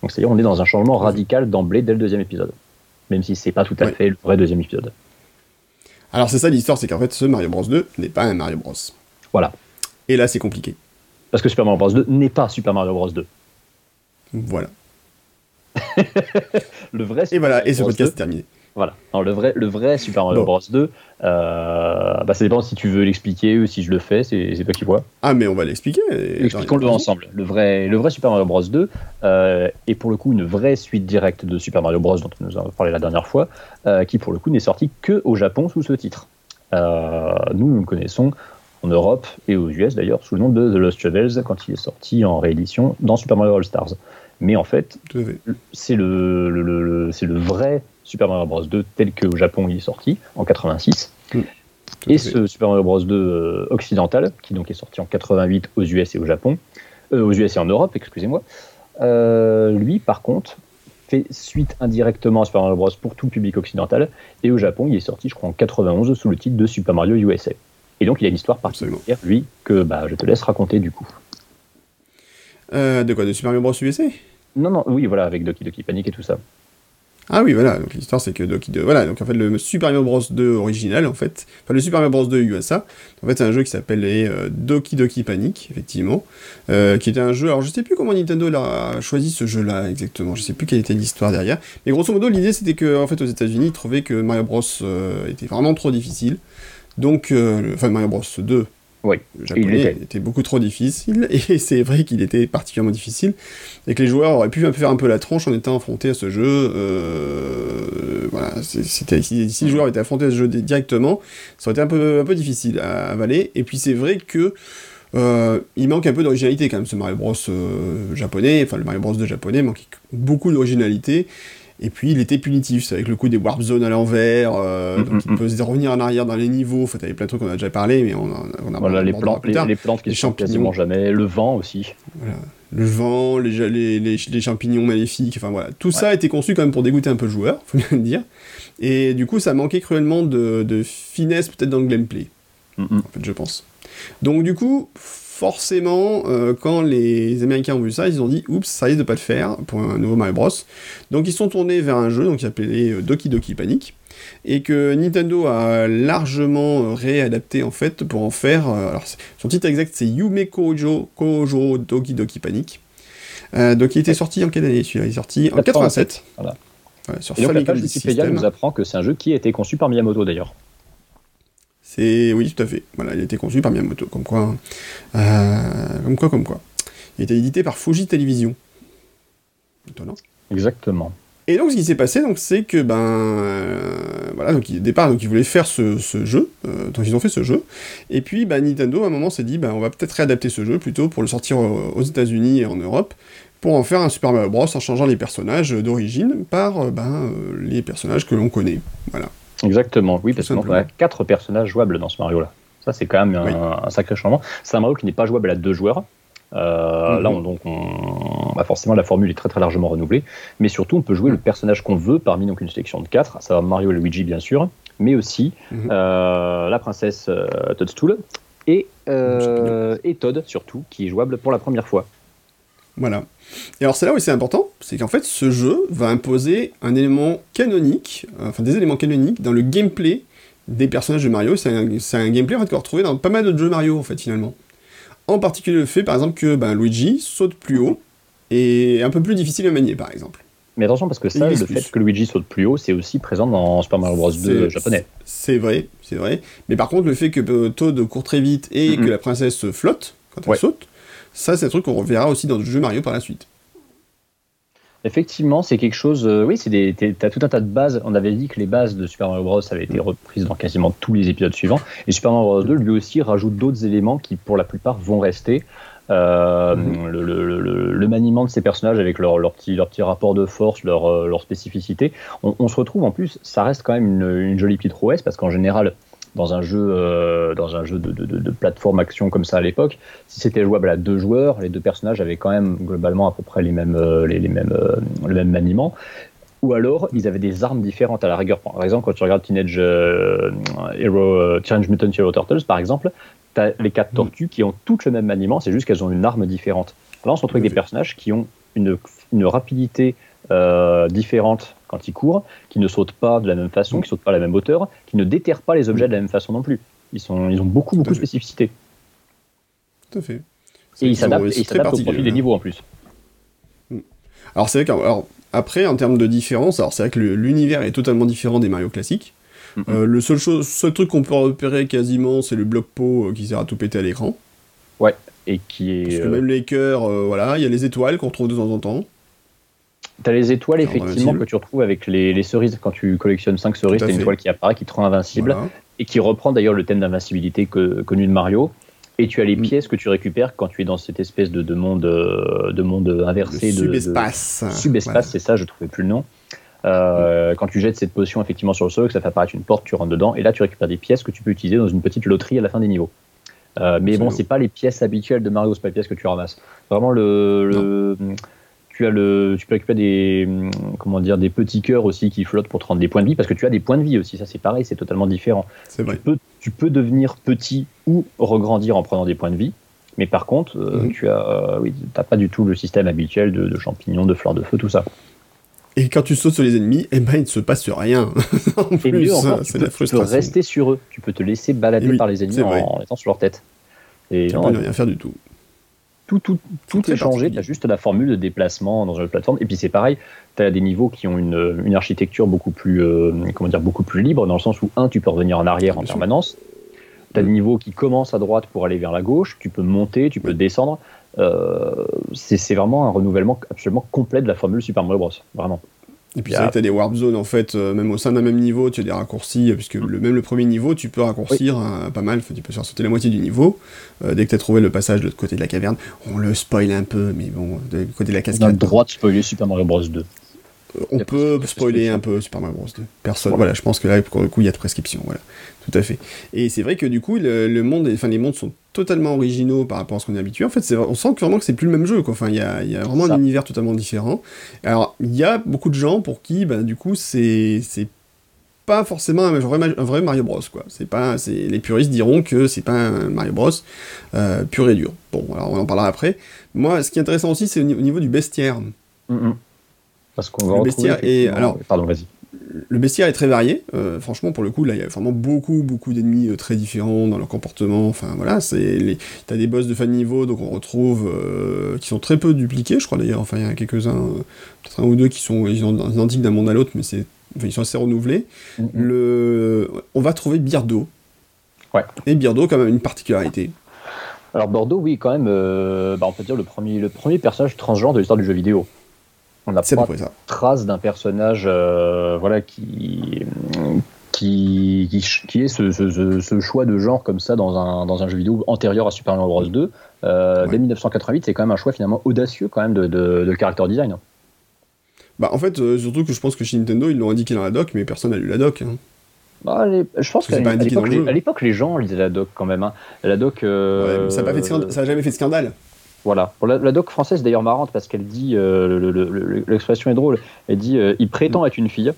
Donc c'est-à-dire on est dans un changement radical d'emblée dès le deuxième épisode, même si c'est pas tout à fait le vrai deuxième épisode. Alors c'est ça l'histoire, c'est qu'en fait ce Mario Bros 2 n'est pas un Mario Bros. Voilà. Et là c'est compliqué. Parce que Super Mario Bros 2 n'est pas Super Mario Bros 2. Voilà. le vrai Super Et voilà, et ce podcast est terminé. Voilà. Le vrai, le vrai Super Mario Bros 2, euh, bah, ça dépend si tu veux l'expliquer ou si je le fais, c'est toi qui vois. Ah, mais on va l'expliquer. Expliquons-le ensemble. Le vrai, le vrai Super Mario Bros 2 euh, est pour le coup une vraie suite directe de Super Mario Bros dont on nous a parlé la dernière fois, euh, qui pour le coup n'est sorti que au Japon sous ce titre. Nous, nous le connaissons en Europe et aux US d'ailleurs sous le nom de The Lost Travels quand il est sorti en réédition dans Super Mario All Stars. Mais en fait, c'est le, le, c'est le vrai Super Mario Bros 2 tel qu'au Japon il est sorti en 86. Mm. et ce Super Mario Bros 2 euh, occidental, qui donc est sorti en 88 aux US et au Japon, euh, aux US et en Europe, excusez-moi, euh, lui par contre fait suite indirectement à Super Mario Bros pour tout le public occidental, et au Japon il est sorti je crois en 91 sous le titre de Super Mario USA. Et donc il a une histoire particulière, lui, que bah, je te laisse raconter du coup. de quoi De Super Mario Bros. USA Non, non, oui, voilà, avec Doki Doki Panic et tout ça. Ah oui, voilà, donc l'histoire c'est que Doki 2, voilà, donc en fait le Super Mario Bros. 2 original, en fait, enfin le Super Mario Bros. 2 USA, en fait c'est un jeu qui s'appelait euh, Doki Doki Panic, effectivement, euh, qui était un jeu, alors je sais plus comment Nintendo a choisi ce jeu-là exactement, je sais plus quelle était l'histoire derrière, mais grosso modo l'idée c'était que, en fait aux États-Unis ils trouvaient que Mario Bros. euh, était vraiment trop difficile, donc, enfin Mario Bros 2 oui, le japonais était. beaucoup trop difficile, et c'est vrai qu'il était particulièrement difficile, et que les joueurs auraient pu faire un peu la tronche en étant affrontés à ce jeu. Euh, voilà, c'était, si, les joueurs étaient affrontés à ce jeu directement, ça aurait été un peu, un peu difficile à avaler, et puis c'est vrai que euh, il manque un peu d'originalité quand même, ce Mario Bros euh, japonais, enfin le Mario Bros de japonais manque beaucoup d'originalité, et puis il était punitif, c'est avec le coup des warp zones à l'envers, euh, mm, donc mm, il peut revenir en arrière dans les niveaux, enfin t'avais plein de trucs qu'on a déjà parlé, mais on, a voilà, les, plantes, les, les, plantes qui sont quasiment jamais, le vent aussi. Voilà. Le vent, les, les, champignons maléfiques, enfin voilà, tout ça a été conçu quand même pour dégoûter un peu le joueur, faut bien le dire. Et du coup ça manquait cruellement de, de finesse peut-être dans le gameplay, mm, en fait je pense. Donc du coup, forcément, euh, quand les Américains ont vu ça, ils ont dit oups, ça risque de pas le faire pour un nouveau Mario Bros. Donc ils sont tournés vers un jeu donc, qui s'appelait euh, Doki Doki Panic et que Nintendo a largement euh, réadapté en fait pour en faire. alors son titre exact c'est Yume Kojo, Kojo Doki Doki Panic. donc il était sorti en quelle année celui-là? Il est sorti en 87. Voilà. sur et donc la page nous apprend que c'est un jeu qui a été conçu par Miyamoto d'ailleurs. C'est oui, tout à fait. Voilà, il a été conçu par Miyamoto, comme quoi, euh, comme quoi, comme quoi. Il a été édité par Fuji Television. Étonnant. Exactement. Et donc ce qui s'est passé, donc c'est que ben euh, voilà, donc au départ donc ils voulaient faire ce, jeu, euh, donc ils ont fait ce jeu, et puis ben, Nintendo à un moment s'est dit ben on va peut-être réadapter ce jeu plutôt pour le sortir aux États-Unis et en Europe, pour en faire un Super Mario Bros en changeant les personnages d'origine par ben, les personnages que l'on connaît, voilà. Exactement, oui, parce qu'on a quatre personnages jouables dans ce Mario-là. Ça, c'est quand même un, sacré changement. C'est un Mario qui n'est pas jouable à deux joueurs. Euh, là, mhm. on, donc, on, bah, forcément, la formule est très très largement renouvelée, mais surtout, on peut jouer le personnage qu'on veut parmi donc une sélection de quatre, ça va Mario et Luigi bien sûr, mais aussi mhm. euh, la princesse euh, Toadstool et, et Toad surtout, qui est jouable pour la première fois. Voilà. Et alors c'est là où c'est important, c'est qu'en fait ce jeu va imposer un élément canonique, euh, enfin des éléments canoniques dans le gameplay des personnages de Mario. C'est un, gameplay en fait, qu'on va retrouver dans pas mal de jeux Mario en fait finalement. En particulier le fait par exemple que ben, Luigi saute plus haut et un peu plus difficile à manier par exemple. Mais attention parce que ça, le fait que Luigi saute plus haut, c'est aussi présent dans Super Mario Bros 2 japonais. C'est vrai, c'est vrai. Mais par contre le fait que euh, Toad court très vite et que la princesse flotte quand elle saute, ça, c'est un truc qu'on reverra aussi dans le jeu Mario par la suite. Effectivement, c'est quelque chose. Euh, oui, c'est des. T'as tout un tas de bases. On avait dit que les bases de Super Mario Bros avaient été reprises dans quasiment tous les épisodes suivants. Et Super Mario Bros 2 lui aussi rajoute d'autres éléments qui, pour la plupart, vont rester. Euh, mhm. le, maniement de ces personnages avec leur, leur, petit, leur petit rapport de force, leur, euh, leur spécificité. On, se retrouve en plus, ça reste quand même une, une jolie petite prouesse parce qu'en général, dans un jeu, euh, dans un jeu de, de, de, plateforme action comme ça à l'époque, si c'était jouable à deux joueurs, les deux personnages avaient quand même globalement à peu près les mêmes, les, les mêmes, le même maniement ou alors ils avaient des armes différentes à la rigueur. Par exemple, quand tu regardes Teenage Hero, Teenage Mutant Hero Turtles, par exemple, les quatre mm. tortues qui ont toutes le même maniement, c'est juste qu'elles ont une arme différente. Là, on se retrouve avec des personnages qui ont une, une rapidité euh, différente quand ils courent, qui ne sautent pas de la même façon, qui ne sautent pas à la même hauteur, qui ne déterrent pas les objets de la même façon non plus. Ils, sont, ils ont beaucoup, beaucoup de spécificités. Tout à fait. Et ils s'adaptent au profil des niveaux en plus. Mm. Alors, c'est vrai qu'après, en termes de différence, alors c'est vrai que l'univers est totalement différent des Mario classiques. Euh, le seul, chose, seul truc qu'on peut repérer quasiment, c'est le bloc pot euh, qui sert à tout péter à l'écran. Ouais, et qui est. Parce que même les cœurs, euh, voilà, il y a les étoiles qu'on retrouve de temps en temps. T'as les étoiles, effectivement, que tu retrouves avec les, cerises. Quand tu collectionnes 5 cerises, t'as une étoile qui apparaît, qui te rend invincible, et qui reprend d'ailleurs le thème d'invincibilité connu de Mario. Et tu as les mm. pièces que tu récupères quand tu es dans cette espèce de, de monde, de monde inversé. de, subespace. subespace, c'est ça, je trouvais plus le nom. Euh, quand tu jettes cette potion effectivement sur le sol, que ça fait apparaître une porte, tu rentres dedans, et là tu récupères des pièces que tu peux utiliser dans une petite loterie à la fin des niveaux. Euh, mais bon, c'est pas les pièces habituelles de Mario, c'est pas les pièces que tu ramasses. Vraiment le, tu as le, tu peux récupérer des, comment dire, des petits cœurs aussi qui flottent pour te rendre des points de vie, parce que tu as des points de vie aussi. Ça c'est pareil, c'est totalement différent. Tu peux, tu peux devenir petit ou regrandir en prenant des points de vie. Mais par contre, euh, mhm. tu as, oui, pas du tout le système habituel de, de champignons, de fleurs de feu, tout ça. Et quand tu sautes sur les ennemis, eh ben, il ne se passe rien. en plus, c'est la frustration. Tu peux rester sur eux. Tu peux te laisser balader par les ennemis en, étant sur leur tête. Et tu ne peux rien faire du tout. Tout, tout, tout, est, changé. Tu as juste la formule de déplacement dans une plateforme. Et puis c'est pareil, tu as des niveaux qui ont une, une architecture beaucoup plus, euh, comment dire, beaucoup plus libre, dans le sens où, un, tu peux revenir en arrière en permanence. Tu as des niveaux qui commencent à droite pour aller vers la gauche. Tu peux monter, tu peux descendre. Euh, c'est vraiment un renouvellement absolument complet de la formule Super Mario Bros. Vraiment. Et puis c'est vrai que tu as des warp zones en fait, euh, même au sein d'un même niveau, tu as des raccourcis, euh, puisque le, même le premier niveau, tu peux raccourcir pas mal, tu peux faire sauter la moitié du niveau, dès que tu as trouvé le passage de l'autre côté de la caverne. On le spoil un peu, mais bon, du côté de la cascade. On a le droit de spoiler Super Mario Bros 2 on peut spoiler un peu Super Mario Bros 2. Personne, voilà. je pense que là, pour le coup, il y a de prescription, voilà. Tout à fait. Et c'est vrai que du coup, le, monde, enfin, les mondes sont totalement originaux par rapport à ce qu'on est habitué. En fait, on sent que vraiment que c'est plus le même jeu, quoi. Enfin, il y a, y a, vraiment un univers totalement différent. Alors, il y a beaucoup de gens pour qui, bah, du coup, c'est pas forcément un vrai, un vrai, Mario Bros quoi. C'est pas, les puristes diront que c'est pas un Mario Bros euh, pur et dur. Bon, alors on en parlera après. Moi, ce qui est intéressant aussi, c'est au, niveau du bestiaire. Mm-hmm. Parce qu'on va le bestiaire alors pardon vas-y le bestiaire est très varié. Euh, franchement, pour le coup, là, il y a vraiment beaucoup, beaucoup d'ennemis euh, très différents dans leur comportement. Enfin, voilà, c'est les... t'as des boss de fin de niveau, donc on retrouve euh, qui sont très peu dupliqués, je crois d'ailleurs. Enfin, il y en a quelques-uns, peut-être un ou deux qui sont identiques d'un monde à l'autre, mais c'est, ils sont assez renouvelés. Mm-hmm. Le, on va trouver Birdo. Ouais. Et Birdo, quand même, une particularité. Alors Bordeaux, oui, quand même, bah, on peut dire le premier, le premier personnage transgenre de l'histoire du jeu vidéo. On n'a pas de trace d'un personnage euh, voilà, qui, qui, qui, est ce, ce, choix de genre comme ça dans un, dans un jeu vidéo antérieur à Super Mario Bros. 2. Euh, Dès 1988, c'est quand même un choix finalement audacieux quand même de, de, de character design. Bah en fait, euh, surtout que je pense que chez Nintendo, ils l'ont indiqué dans la doc, mais personne n'a lu la doc. Hein. Bah, je pense qu'à l'époque, les, gens lisaient la doc quand même. Hein. La doc. Euh, ça n'a jamais fait de scandale. Voilà. La, doc française, d'ailleurs marrante parce qu'elle dit, euh, l'expression est drôle, elle dit euh, il prétend être une fille.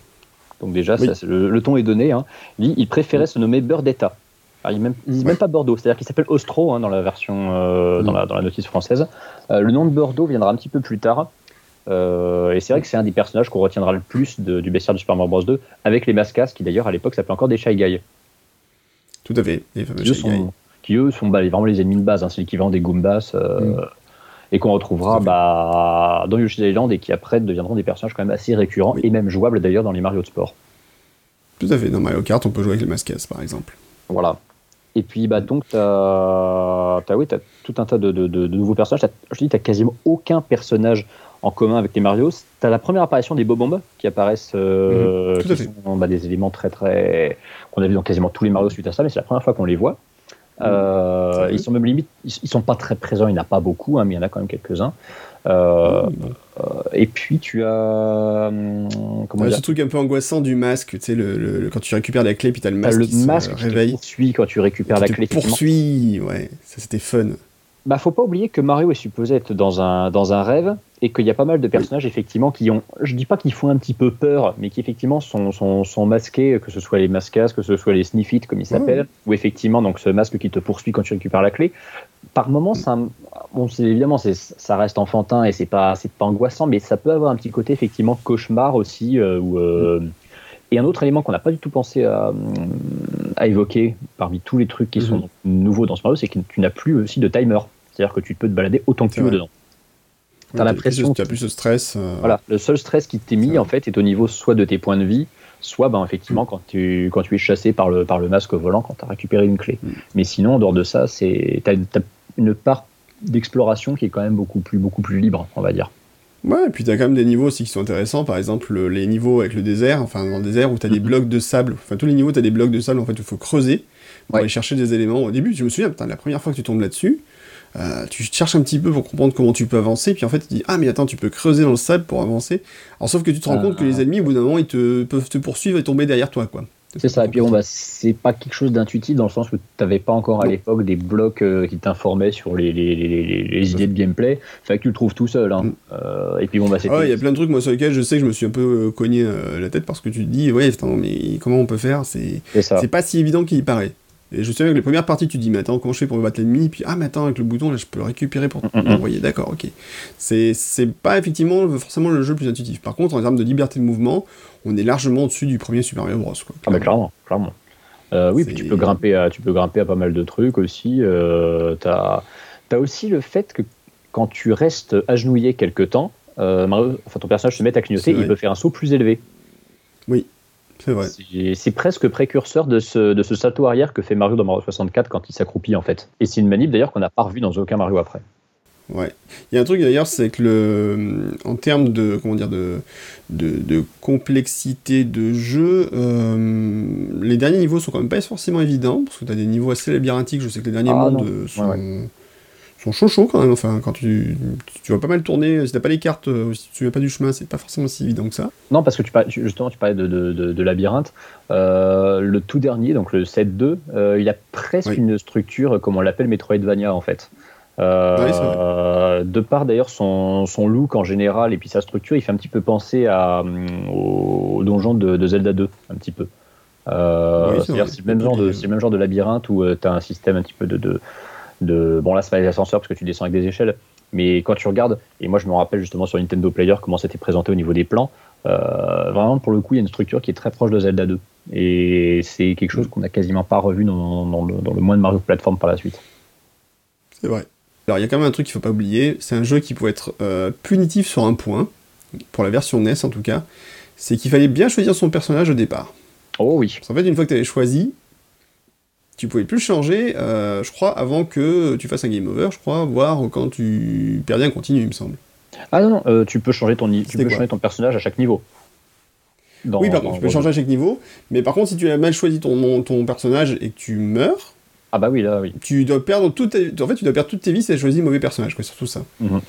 Donc déjà, le, ton est donné. Hein. Il dit il préférait se nommer Burdetta. il ne dit même pas Bordeaux, c'est-à-dire qu'il s'appelle Ostro hein, dans la version, euh, dans, la, notice française. le nom de Bordeaux viendra un petit peu plus tard. et c'est vrai que c'est un des personnages qu'on retiendra le plus du bestiaire de Super Mario Bros 2, avec les Mascas, qui d'ailleurs à l'époque s'appelaient encore des Shy Guys. Tout à fait, les fameux Shy Guys qui eux sont bah, vraiment les ennemis de base, hein, c'est l'équivalent des Goombas, euh, mm. Et qu'on retrouvera bah, dans Yoshi's Island et qui après deviendront des personnages quand même assez récurrents et même jouables d'ailleurs dans les Mario de sport. Tout à fait, dans Mario Kart on peut jouer avec les Mascas par exemple. Voilà. Et puis bah donc tu as, oui, as tout un tas de, nouveaux personnages. je dis, tu quasiment aucun personnage en commun avec les Mario, tu as la première apparition des Bobombes qui apparaissent, euh, Mhm, tout à fait. sont, bah, des éléments très très qu'on a vu dans quasiment tous les Mario suite à ça, mais c'est la première fois qu'on les voit. Euh, ils sont même limite, ils, sont pas très présents, il n'y en a pas beaucoup, hein, mais il y en a quand même quelques-uns. Euh, et puis tu as hum, comment ce truc un peu angoissant du masque, tu sais, le, quand tu récupères la clé, puis t'as le masque le qui se masque qui te réveille, poursuit quand tu récupères qui la te clé. poursuit, ouais, ça c'était fun. Bah, faut pas oublier que Mario est supposé être dans un, dans un rêve et qu'il y a pas mal de personnages effectivement qui ont, je dis pas qu'ils font un petit peu peur, mais qui effectivement sont, sont, sont masqués, que ce soit les mascas, que ce soit les sniffites comme ils s'appellent, ou effectivement donc ce masque qui te poursuit quand tu récupères la clé. Par moments, ça, bon, évidemment ça reste enfantin et c'est pas, c'est pas angoissant, mais ça peut avoir un petit côté effectivement cauchemar aussi. euh, ou, euh, Et un autre élément qu'on n'a pas du tout pensé à, à évoquer parmi tous les trucs qui Mhm. sont nouveaux dans ce Mario, c'est que tu n'as plus aussi de timer. C'est-à-dire que tu peux te balader autant que tu veux dedans. T'as l'impression Tu as plus ce stress. euh, Voilà, le seul stress qui t'est mis en fait est au niveau soit de tes points de vie, soit ben, effectivement quand tu, quand tu es chassé par le, par le masque volant quand tu as récupéré une clé. Mm. Mais sinon, en dehors de ça, t'as, t'as une part d'exploration qui est quand même beaucoup plus, beaucoup plus libre, on va dire. Ouais, et puis t'as quand même des niveaux aussi qui sont intéressants, par exemple le- les niveaux avec le désert, enfin dans le désert où t'as des Mhm. blocs de sable, enfin tous les niveaux t'as des blocs de sable en fait il faut creuser pour Ouais. aller chercher des éléments. Au début, je me souviens, putain, la première fois que tu tombes là-dessus, euh, tu cherches un petit peu pour comprendre comment tu peux avancer, puis en fait tu te dis ah mais attends tu peux creuser dans le sable pour avancer. Alors sauf que tu te rends Ah. compte que les ennemis au bout d'un moment ils te, peuvent te poursuivre et tomber derrière toi quoi. C'est ça, et puis bon, bah, c'est pas quelque chose d'intuitif dans le sens où tu n'avais pas encore à l'époque des blocs euh, qui t'informaient sur les, les, les, les- les idées de gameplay. Fait que tu le trouves tout seul. Hein. Mm. Euh, et puis bon, bah. Ah ouais, il y a plein de trucs moi sur lesquels je sais que je me suis un peu cogné euh, la tête parce que tu te dis ouais mais comment on peut faire? C'est pas si évident qu'il paraît. Et je sais avec les premières parties, tu dis, mais attends, comment je fais pour battre l'ennemi? Puis, ah, mais attends, avec le bouton, là, je peux le récupérer pour Mm, mm, mm. l'envoyer. D'accord, ok. C'est pas effectivement forcément le jeu le plus intuitif. Par contre, en termes de liberté de mouvement, on est largement au-dessus du premier Super Mario Bros. Quoi, Ah bah clairement, clairement. Euh, oui, puis tu peux grimper à, tu peux grimper à pas mal de trucs aussi. Euh, t'as, as aussi le fait que quand tu restes agenouillé quelque temps, euh, Mario- enfin ton personnage se met à clignoter, il peut faire un saut plus élevé. Vrai. C'est, c'est presque précurseur de ce, de ce salto arrière que fait Mario dans Mario 64 quand il s'accroupit en fait. Et c'est une manip d'ailleurs qu'on n'a pas revue dans aucun Mario après. Ouais. Il y a un truc d'ailleurs, c'est que le, en termes de, comment dire, de, de, de complexité de jeu, euh, les derniers niveaux sont quand même pas forcément évidents, parce que tu as des niveaux assez labyrinthiques. Je sais que les derniers Ah, mondes non. sont, Ouais, sont chauds chauds quand même. Enfin, quand tu, tu vas pas mal tourner, si t'as pas les cartes, euh, si tu souviens pas du chemin, c'est pas forcément si évident que ça. Non, parce que tu parlais, justement, tu parlais de, de, de- de labyrinthe. Euh, le tout dernier, donc le 7-2, euh, il a presque Oui. une structure, comme on l'appelle Metroidvania en fait. Euh, Oui, vrai. de par d'ailleurs son, son look en général et puis sa structure, il fait un petit peu penser à, au donjon de, Zelda 2, un petit peu. Oui, c'est le, même genre de- c'est le même genre de labyrinthe où tu as un système un petit peu de, de, de- Bon là, c'est pas les ascenseurs parce que tu descends avec des échelles, mais quand tu regardes, et moi je me rappelle justement sur Nintendo Player comment c'était présenté au niveau des plans, euh, vraiment, pour le coup, il y a une structure qui est très proche de Zelda 2. Et c'est quelque chose qu'on n'a quasiment pas revu dans, dans le, dans le moins de Mario Platform par la suite. C'est vrai. Alors, il y a quand même un truc qu'il faut pas oublier, c'est un jeu qui pouvait être euh, punitif sur un point, pour la version NES en tout cas, c'est qu'il fallait bien choisir son personnage au départ. Oh oui. Parce qu'en fait, une fois que tu avais choisi, tu pouvais plus le changer, euh, je crois, avant que tu fasses un game over, je crois, voire quand tu perdais un continu, il me semble. Ah non, non, euh, tu peux changer ton, tu peux changer ton personnage à chaque niveau. Dans- oui, pardon, tu peux changer à chaque niveau, mais par contre, si tu as mal choisi ton, ton personnage et que tu meurs, Ah bah oui, là, oui. tu dois perdre toutes tes... En fait, tu dois perdre toutes tes vies si tu as choisi mauvais personnage, quoi, surtout ça. Mhm.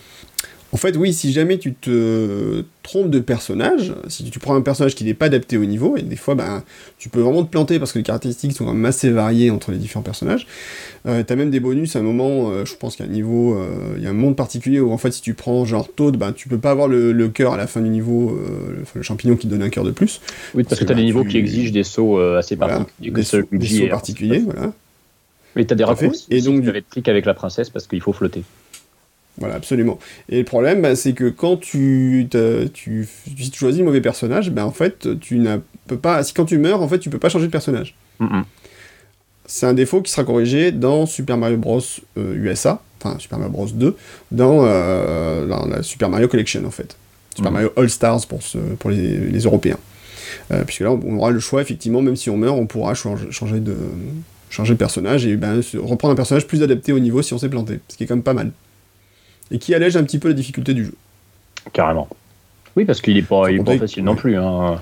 En fait, oui, si jamais tu te trompes de personnage, si tu prends un personnage qui n'est pas adapté au niveau, et des fois, ben, tu peux vraiment te planter parce que les caractéristiques sont quand même assez variées entre les différents personnages. Euh, T'as même des bonus à un moment, euh, je pense qu'il y a un niveau, euh, il y a un monde particulier où en fait, si tu prends genre Toad, ben, tu peux pas avoir le, le cœur à la fin du niveau, euh, le, enfin, le champignon qui te donne un cœur de plus. Oui, parce Parce que que tu as des bah, niveaux tu- qui exigent des sauts assez Voilà, particuliers. des, sauts- des particuliers, voilà. Oui, tu as des raccourcis Et donc, tu avais trick avec la princesse parce qu'il faut flotter. Voilà, absolument. Et le problème, bah, c'est que quand tu, t'as- tu, si tu choisis le mauvais personnage, ben en fait, tu n'as peux pas. Si quand tu meurs, en fait, tu peux pas changer de personnage. C'est un défaut qui sera corrigé dans Super Mario Bros euh, USA, enfin Super Mario Bros 2, dans, euh, dans la Super Mario Collection en fait. Super. Mario All Stars pour, ce, pour les, les Européens. Euh, puisque là, on aura le choix, effectivement, même si on meurt, on pourra changer, changer de changer de personnage et ben, reprendre un personnage plus adapté au niveau si on s'est planté, ce qui est quand même pas mal. Et qui allège un petit peu la difficulté du jeu. Carrément. Oui, parce qu'il n'est pas, il est pas facile non plus. Hein.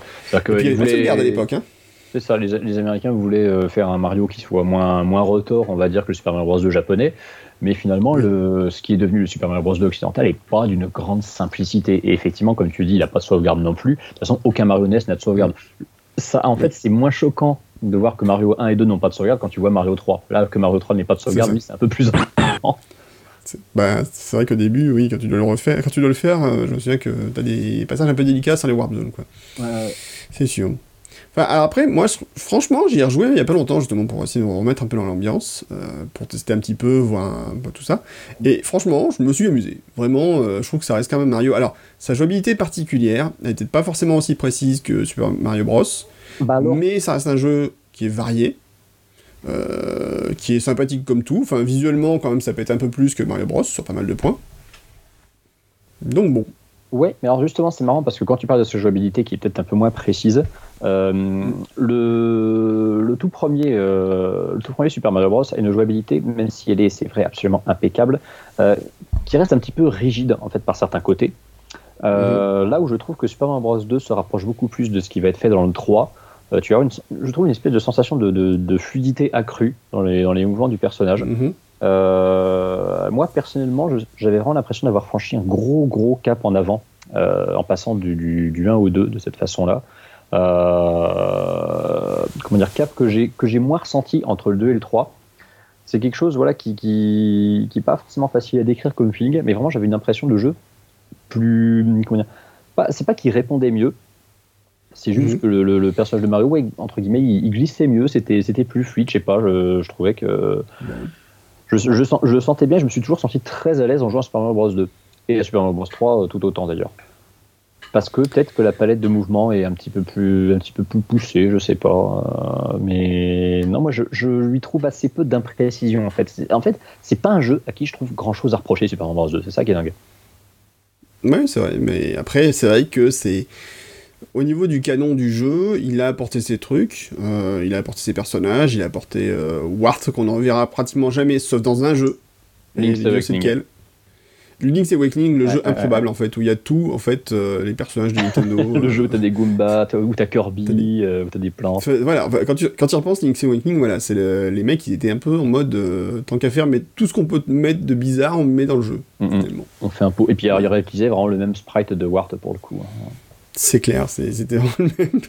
Que Et puis, il à l'époque. Hein. C'est ça, les, les, Américains voulaient faire un Mario qui soit moins, moins retors, on va dire, que le Super Mario Bros. 2 japonais. Mais finalement, le, ce qui est devenu le Super Mario Bros. 2 occidental n'est pas d'une grande simplicité. Et effectivement, comme tu dis, il n'a pas de sauvegarde non plus. De toute façon, aucun Mario NES n'a de sauvegarde. Ça, en fait, c'est moins choquant de voir que Mario 1 et 2 n'ont pas de sauvegarde quand tu vois Mario 3. Là, que Mario 3 n'ait pas de sauvegarde, c'est un peu plus important. Bah, c'est vrai qu'au début, oui, quand tu dois le refaire, quand tu dois le faire, euh, je me souviens que tu as des passages un peu délicats sur les warp zones, quoi. Ouais, C'est sûr. Enfin, alors après, moi, franchement, j'y ai rejoué il y a pas longtemps, justement, pour essayer de me remettre un peu dans l'ambiance, euh, pour tester un petit peu, voir un peu tout ça. Et franchement, je me suis amusé. Vraiment, euh, je trouve que ça reste quand même Mario. Alors, sa jouabilité particulière, elle n'était pas forcément aussi précise que Super Mario Bros. Bah mais ça reste un jeu qui est varié, euh, qui est sympathique comme tout. Enfin, visuellement, quand même, ça être un peu plus que Mario Bros sur pas mal de points. Donc bon. Ouais, mais alors justement, c'est marrant parce que quand tu parles de cette jouabilité qui est peut-être un peu moins précise, euh, le, le, tout premier, euh, le tout premier Super Mario Bros a une jouabilité, même si elle est, c'est vrai, absolument impeccable, qui reste un petit peu rigide en fait par certains côtés. Mhm. Là où je trouve que Super Mario Bros 2 se rapproche beaucoup plus de ce qui va être fait dans le 3, euh, tu as une, je trouve une espèce de sensation de, de, fluidité accrue dans les, dans les mouvements du personnage. Mhm. Euh, moi, personnellement, j'avais vraiment l'impression d'avoir franchi un gros, gros cap en avant euh, en passant du, du, du, 1 au 2 de cette façon-là. comment dire, cap que j'ai, moins ressenti entre le 2 et le 3. C'est quelque chose voilà, qui n'est qui, qui pas forcément facile à décrire comme feeling, mais vraiment j'avais une impression de jeu plus. Comment dire, pas, c'est pas qu'il répondait mieux, c'est juste mhm. que le, personnage de Mario, entre guillemets, il, glissait mieux, c'était, plus fluide, je sais pas, je, trouvais que. Je, je, je, sentais bien, je me suis toujours senti très à l'aise en jouant à Super Mario Bros 2. Et à Super Mario Bros 3 euh, tout autant d'ailleurs. Parce que peut-être que la palette de mouvement est un petit peu plus, un petit peu plus poussée, je sais pas. Euh, mais non, moi je, lui trouve assez peu d'imprécision en fait. En fait, c'est pas un jeu à qui je trouve grand chose à reprocher Super Mario Bros 2, c'est ça qui est dingue. Ouais, c'est vrai, mais après, c'est vrai que c'est au niveau du canon du jeu, il a apporté ses trucs, euh, il a apporté ses personnages, il a apporté euh, Wart qu'on n'en verra pratiquement jamais, sauf dans un jeu. Link's Awakening. lequel? Link's Awakening, le jeu improbable en fait, où il y a tout, en fait, euh, les personnages de Nintendo. le jeu où t'as des Goombas, où t'as Kirby, où t'as des plantes. voilà, quand tu, quand tu repenses Link's Awakening, voilà, c'est les mecs, ils étaient un peu en mode, tant qu'à faire, mais tout ce qu'on peut mettre de bizarre, on met dans le jeu. On fait un pot. Et puis il réutilisait vraiment le même sprite de Wart pour le coup. Hein. C'est clair, c'était vraiment le même.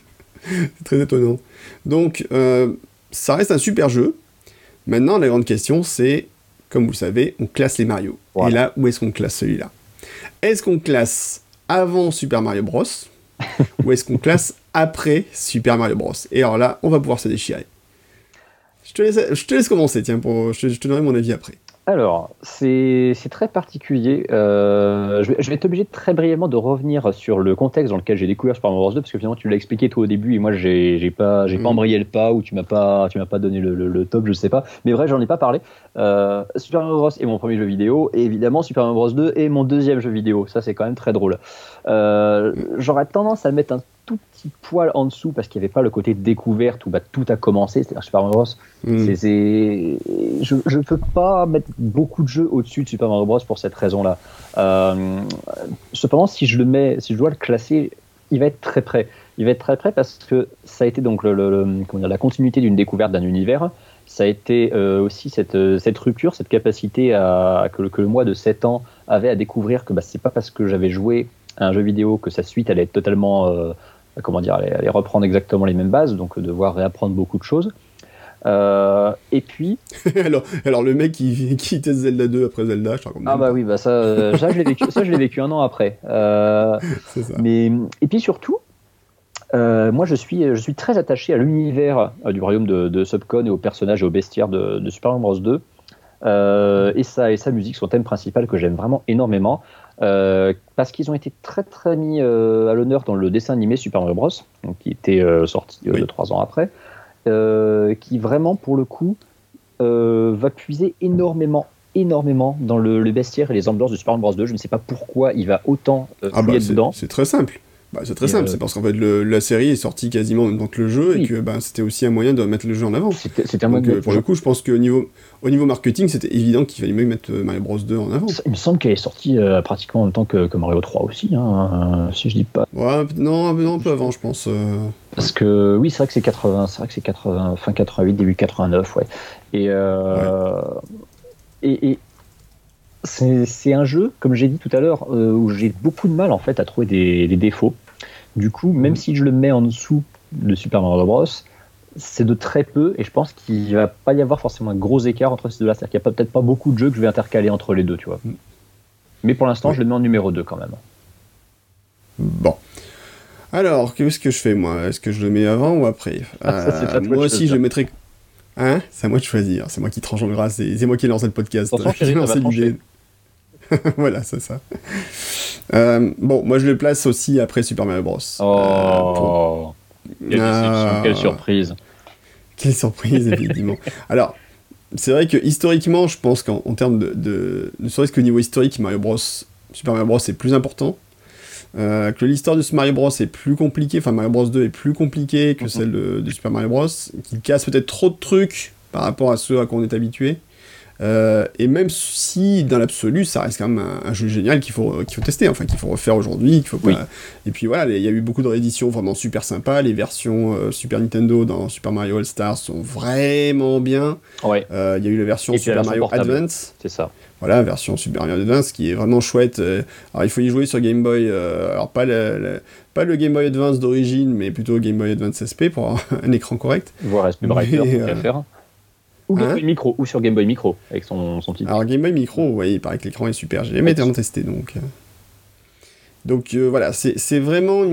c'est très étonnant. Donc, euh, ça reste un super jeu. Maintenant, la grande question, c'est, comme vous le savez, on classe les Mario. Et là, où est-ce qu'on classe celui-là? Est-ce qu'on classe avant Super Mario Bros ou est-ce qu'on classe après Super Mario Bros Et alors là, on va pouvoir se déchirer. Je te laisse, je te laisse commencer, tiens, pour, je, je te donnerai mon avis après. Alors, c'est très particulier. Euh, je vais, je vais être obligé très brièvement de revenir sur le contexte dans lequel j'ai découvert Super Mario Bros 2, parce que finalement tu l'as expliqué toi au début et moi j'ai pas j'ai pas mm. embrayé le pas ou tu m'as pas tu m'as pas donné le, le, top, je sais pas. Mais vrai, j'en ai pas parlé. Euh, Super Mario Bros est mon premier jeu vidéo et évidemment Super Mario Bros 2 est mon deuxième jeu vidéo. Ça c'est quand même très drôle. Euh, J'aurais tendance à mettre un tout petit poil en dessous parce qu'il n'y avait pas le côté découverte où bah, tout a commencé, c'est-à-dire Super Mario Bros. Mm. Je ne peux pas mettre beaucoup de jeux au-dessus de Super Mario Bros. pour cette raison-là. Euh, cependant, si je le mets, si je dois le classer, il va être très près. Il va être très près parce que ça a été donc le, la continuité d'une découverte d'un univers. Ça a été euh, aussi cette, cette, rupture, cette capacité à, que, que, le moi de 7 ans avait à découvrir que bah, c'est pas parce que j'avais joué à un jeu vidéo que sa suite allait être totalement euh, comment dire, aller, reprendre exactement les mêmes bases, donc devoir réapprendre beaucoup de choses. Euh, et puis. alors, alors, le mec qui, qui teste Zelda 2 après Zelda, je crois Ah, bah oui, bah ça, euh, ça je l'ai vécu, vécu, un an après. Euh, ça. Mais, et puis surtout, moi je suis, je suis très attaché à l'univers du royaume de, de, Subcon et aux personnages et aux bestiaires de, de Super Mario Bros. 2. et, sa, et sa musique, son thème principal que j'aime vraiment énormément. Euh, parce qu'ils ont été très très mis euh, à l'honneur dans le dessin animé Super Mario Bros, donc, qui était euh, sorti deux trois ans après, qui vraiment pour le coup va puiser énormément énormément dans le, bestiaire et les ambiances de Super Mario Bros 2. Je ne sais pas pourquoi il va autant ah bah, dedans. C'est très simple. Bah, c'est très simple, c'est parce qu'en fait la série est sortie quasiment en même temps que le jeu et que bah, c'était aussi un moyen de mettre le jeu en avant. C'était un moyen Pour le coup, je pense qu'au niveau, au niveau marketing, c'était évident qu'il fallait mieux mettre Mario Bros 2 en avant. Il me semble qu'elle est sortie pratiquement en même temps que, Mario 3 aussi, hein, si je dis pas. Ouais, non, non, un peu avant, je pense. Parce que oui, c'est vrai que c'est 80, c'est vrai que c'est 80, fin 88, début 89, ouais. Et, et, c'est un jeu, comme j'ai dit tout à l'heure, euh, où j'ai beaucoup de mal en fait à trouver des, défauts. Du coup, même mhm. si je le mets en dessous de Super Mario Bros, c'est de très peu, et je pense qu'il va pas y avoir forcément un gros écart entre ces deux-là. C'est-à-dire qu'il n'y a peut-être pas beaucoup de jeux que je vais intercaler entre les deux, tu vois. Mhm. Mais pour l'instant, je le mets en numéro 2 quand même. Bon. Alors, qu'est-ce que je fais moi? Est-ce que je le mets avant ou après? Ah, euh, Moi aussi, je le mettrai. Hein? C'est à moi de choisir. C'est moi qui tranche en grâce. C'est moi qui ai lancé le podcast. voilà, c'est ça. Euh, bon, moi je le place aussi après Super Mario Bros. Oh, quelle, ah. quelle surprise. Quelle surprise, effectivement. Alors, c'est vrai que historiquement, je pense qu'en termes de, de. Ne serait-ce qu'au niveau historique, Mario Bros. Super Mario Bros. est plus important. Euh, que l'histoire de ce Mario Bros est plus compliquée, enfin Mario Bros 2 est plus compliquée que mhm. celle de, de, Super Mario Bros, qu'il casse peut-être trop de trucs par rapport à ceux à quoi on est habitué. Euh, et même si dans l'absolu ça reste quand même un, jeu génial qu'il faut, qu'il faut tester, enfin qu'il faut refaire aujourd'hui, qu'il faut pas... Et puis voilà, il y a eu beaucoup de rééditions vraiment super sympas, les versions euh, Super Nintendo dans Super Mario All Stars sont vraiment bien. Euh, il y a eu la version Super Mario Advance. C'est ça. Voilà, version Super Mario Advance qui est vraiment chouette. Alors il faut y jouer sur Game Boy, alors pas le, pas le Game Boy Advance d'origine, mais plutôt Game Boy Advance SP pour avoir un écran correct. Voir SP pour faire. Ou Game hein Boy Micro, ou sur Game Boy Micro, avec son, son titre. Alors Game Boy Micro, oui, il paraît que l'écran est super. J'ai jamais tellement testé, donc... Euh. Donc euh, voilà, c'est vraiment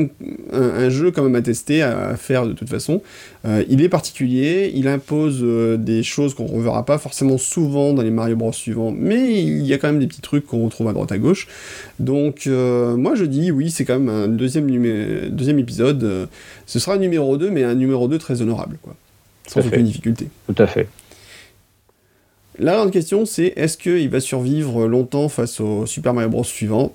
un, jeu quand même à tester, à, faire de toute façon. Euh, il est particulier, il impose des choses qu'on ne reverra pas forcément souvent dans les Mario Bros suivants, mais il y a quand même des petits trucs qu'on retrouve à droite à gauche. Donc moi je dis oui, c'est quand même un deuxième, deuxième épisode. ce sera un numéro 2, mais un numéro 2 très honorable, quoi. Sans aucune difficulté. Tout à fait. La grande question, c'est est-ce qu'il va survivre longtemps face au Super Mario Bros. suivant?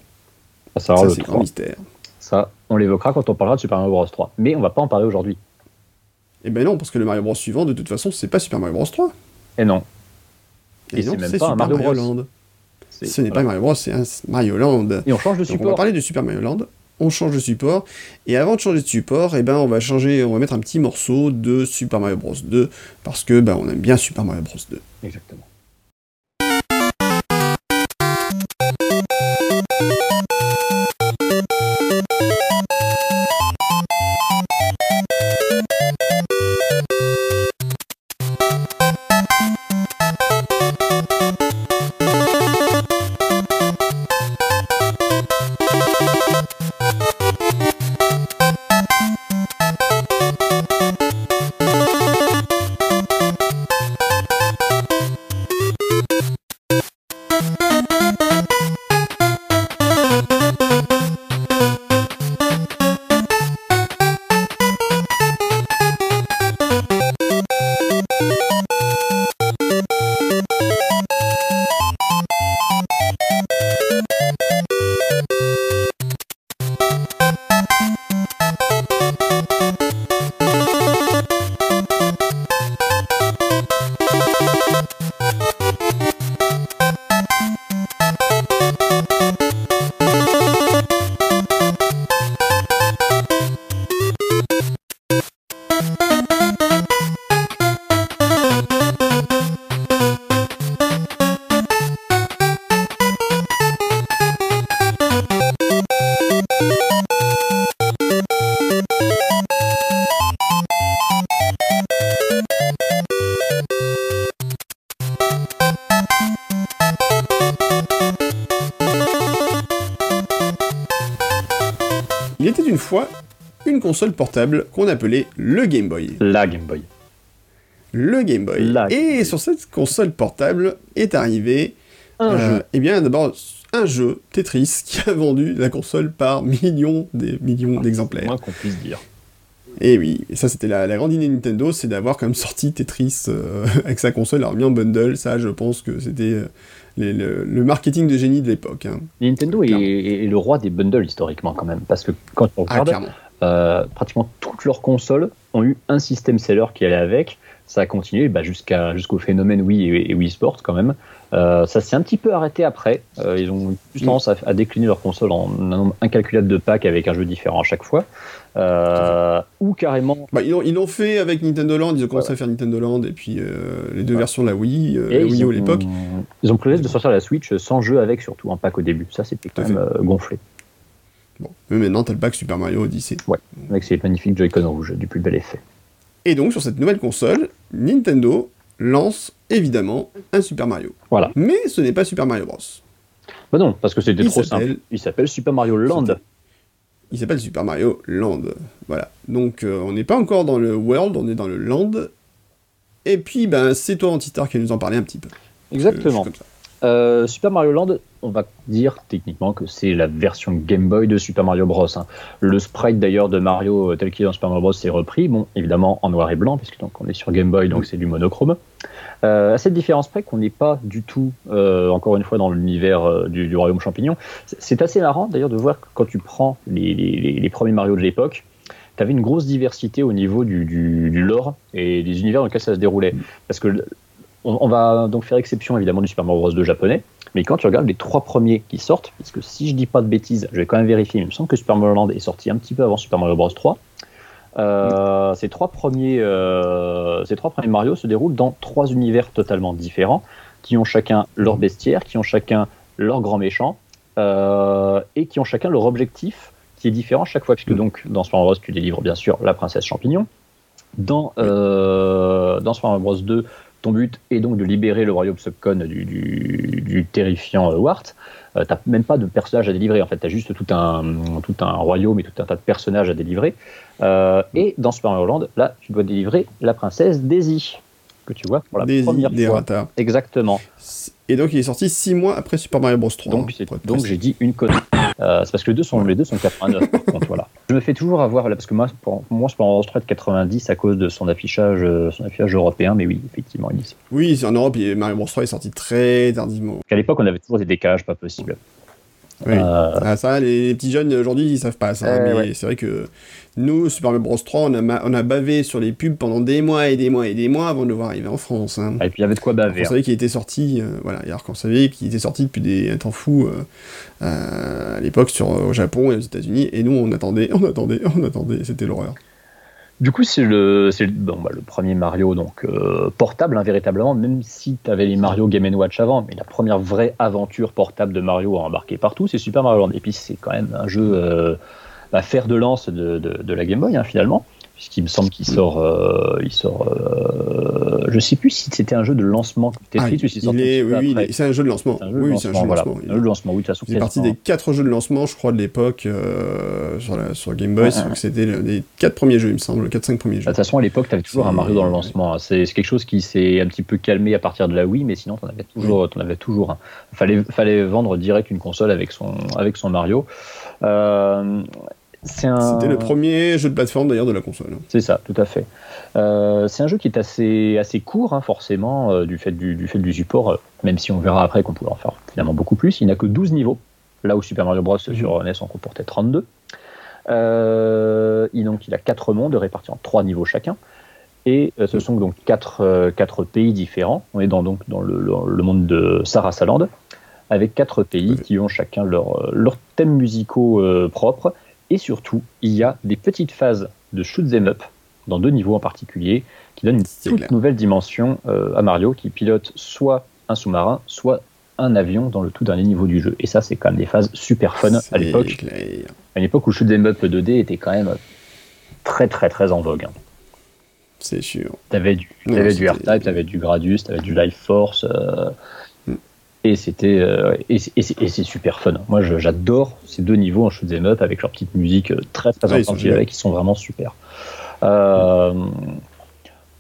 Ça, c'est un mystère. Ça, on l'évoquera quand on parlera de Super Mario Bros. 3. Mais on va pas en parler aujourd'hui. Eh ben non, parce que le Mario Bros. suivant, de toute façon, c'est pas Super Mario Bros. 3. Et non. Et, c'est même pas un Mario, Bros. Land. Ce n'est pas Mario Bros, c'est un Mario Land. Et on change de support. on va parler de Super Mario Land. On change de support. Et avant de changer de support, eh ben, on va changer, on va mettre un petit morceau de Super Mario Bros. 2. Parce que ben, on aime bien Super Mario Bros. 2. Exactement. Console portable qu'on appelait le Game Boy. La Game Boy. Le Game Boy. et sur cette console portable est arrivé, un euh, eh bien d'abord un jeu Tetris qui a vendu la console par millions des millions d'exemplaires. Moins qu'on puisse dire. Et oui, et ça c'était la, grande idée de Nintendo, c'est d'avoir quand même sorti Tetris euh, avec sa console, alors mis en bundle, ça je pense que c'était euh, le, marketing de génie de l'époque. Hein. Nintendo est, le roi des bundles historiquement quand même, parce que quand on ah, regarde, euh, pratiquement toutes leurs consoles ont eu un système seller qui allait avec, ça a continué bah, jusqu'à jusqu'au phénomène Wii et, Wii Sports quand même. ça s'est un petit peu arrêté après. ils ont plus tendance à, à, décliner leur console en un nombre incalculable de packs avec un jeu différent à chaque fois. Euh, ou carrément. Bah, ils l'ont fait avec Nintendo Land, ils ont commencé à faire Nintendo Land et puis euh, les deux versions de la Wii, euh, Wii U à l'époque. Ils ont prévu de sortir la Switch sans jeu avec, surtout en pack au début. Ça, c'était quand même gonflé. Bon, mais maintenant, t'as le pack Super Mario Odyssey. Ouais, avec ces magnifiques Joy-Con rouges, du plus bel effet. Et donc, sur cette nouvelle console, Nintendo lance évidemment un Super Mario. Voilà. Mais ce n'est pas Super Mario Bros. Bah non, parce que c'était trop simple. Il s'appelle Super Mario Land il s'appelle Super Mario Land. Voilà. Donc euh, on n'est pas encore dans le World, on est dans le Land. Et puis ben c'est toi Antistar qui nous en parlait un petit peu. Exactement. Euh, Super Mario Land, on va dire techniquement que c'est la version Game Boy de Super Mario Bros. Hein. Le sprite d'ailleurs de Mario euh, tel qu'il est dans Super Mario Bros. c'est repris, bon évidemment en noir et blanc puisque donc on est sur Game Boy donc c'est du monochrome. Euh, à cette différence près qu'on n'est pas du tout, euh, encore une fois, dans l'univers euh, du, royaume champignon. C'est assez marrant d'ailleurs de voir que quand tu prends les, premiers Mario de l'époque, tu avais une grosse diversité au niveau du, lore et des univers dans lesquels ça se déroulait. Parce que on, va donc faire exception évidemment du Super Mario Bros. 2 japonais, mais quand tu regardes les trois premiers qui sortent, parce que si je dis pas de bêtises, je vais quand même vérifier, il me semble que Super Mario Land est sorti un petit peu avant Super Mario Bros. 3. Euh, ces, trois premiers, euh, ces trois premiers Mario se déroulent dans trois univers totalement différents, qui ont chacun leur bestiaire, qui ont chacun leur grand méchant, euh, et qui ont chacun leur objectif qui est différent chaque fois, puisque donc dans Super Mario Bros, tu délivres bien sûr la princesse champignon. Dans, dans Super Mario Bros 2, ton but est donc de libérer le royaume Subcon du, du, du terrifiant Wart. Euh, t'as même pas de personnage à délivrer. En fait, t'as juste tout un, tout un royaume et tout un tas de personnages à délivrer. Euh, et dans Super Mario Land, là, tu dois délivrer la princesse Daisy, que tu vois pour la première fois. Exactement. Et donc, il est sorti 6 mois après Super Mario Bros 3. Donc, donc j'ai dit une connerie. Euh, c'est parce que les deux sont, les deux sont 89, par contre, voilà. Je me fais toujours avoir, parce que moi, pour moi, 3 est de 90 à cause de son affichage, euh, son affichage européen, mais oui, effectivement, il est Oui, en Europe, Mario Bros 3 est sorti très tardivement. À l'époque, on avait toujours des décalages pas possibles. Oui. Euh, ah, ça, les, petits jeunes aujourd'hui, ils savent pas ça. mais c'est vrai que nous, Super Mario Bros 3, on a, on a bavé sur les pubs pendant des mois et des mois et des mois avant de le voir arriver en France. Hein. Ah, et puis il y avait de quoi baver. On hein. savait qu'il était sorti, euh, voilà, alors qu'on savait qu'il était sorti depuis des, temps fou euh, euh, à l'époque sur au Japon et aux États-Unis, et nous on attendait, on attendait, on attendait, c'était l'horreur. Du coup, c'est le, bon, bah, le premier Mario donc portable, hein, véritablement, même si tu avais les Mario Game Watch avant, mais la première vraie aventure portable de Mario à embarquer partout, c'est Super Mario Land. Et puis, c'est quand même un jeu bah, faire de lance de, de, la Game Boy hein, finalement puisqu'il me semble qu'il sort, euh, il sort, euh, je sais plus si c'était un jeu de lancement Tetris ah, ou si oui, c'est un jeu de lancement. oui, c'est un jeu de lancement. Un jeu de lancement, oui, de toute façon. C'est parti des quatre jeux de lancement, je crois, de l'époque euh, sur, la, sur Game Boy. C'était les quatre premiers jeux, il me semble, 4-5 premiers jeux. De toute façon, à l'époque, tu avais toujours un Mario dans le lancement. Hein. C'est quelque chose qui s'est un petit peu calmé à partir de la Wii, mais sinon, tu en avais toujours, en avais toujours un. Fallait, fallait vendre direct une console avec son, avec son Mario. Euh, c'était le premier jeu de plateforme d'ailleurs de la console. C'est ça, tout à fait. Euh, c'est un jeu qui est assez, assez court, hein, forcément, euh, du, fait du, du, fait du support, euh, même si on verra après qu'on pourrait en faire finalement beaucoup plus. Il n'a que 12 niveaux, là où Super Mario Bros. Mhm. sur NES en comportait 32. il, donc, il a 4 mondes répartis en 3 niveaux chacun. Et ce sont donc 4, quatre pays différents. On est dans, donc, dans le, le, monde de Sarasaland, avec 4 pays qui ont chacun leurs leur thèmes musicaux propres et surtout, il y a des petites phases de shoot them up dans deux niveaux en particulier qui donnent une toute nouvelle dimension euh, à Mario qui pilote soit un sous-marin, soit un avion dans le tout dernier niveau du jeu. Et ça, c'est quand même des phases super fun à l'époque. À une époque où shoot them up 2D était quand même très très très en vogue. Hein. C'est sûr. T'avais du, avais du R-Type, t'avais du Gradius, t'avais du Life Force. Euh, et c'était euh, et, c'est super fun. Moi, j'adore ces deux niveaux en shoot 'em up avec leur petite musique euh, très très ouais, qui sont vraiment super. Euh,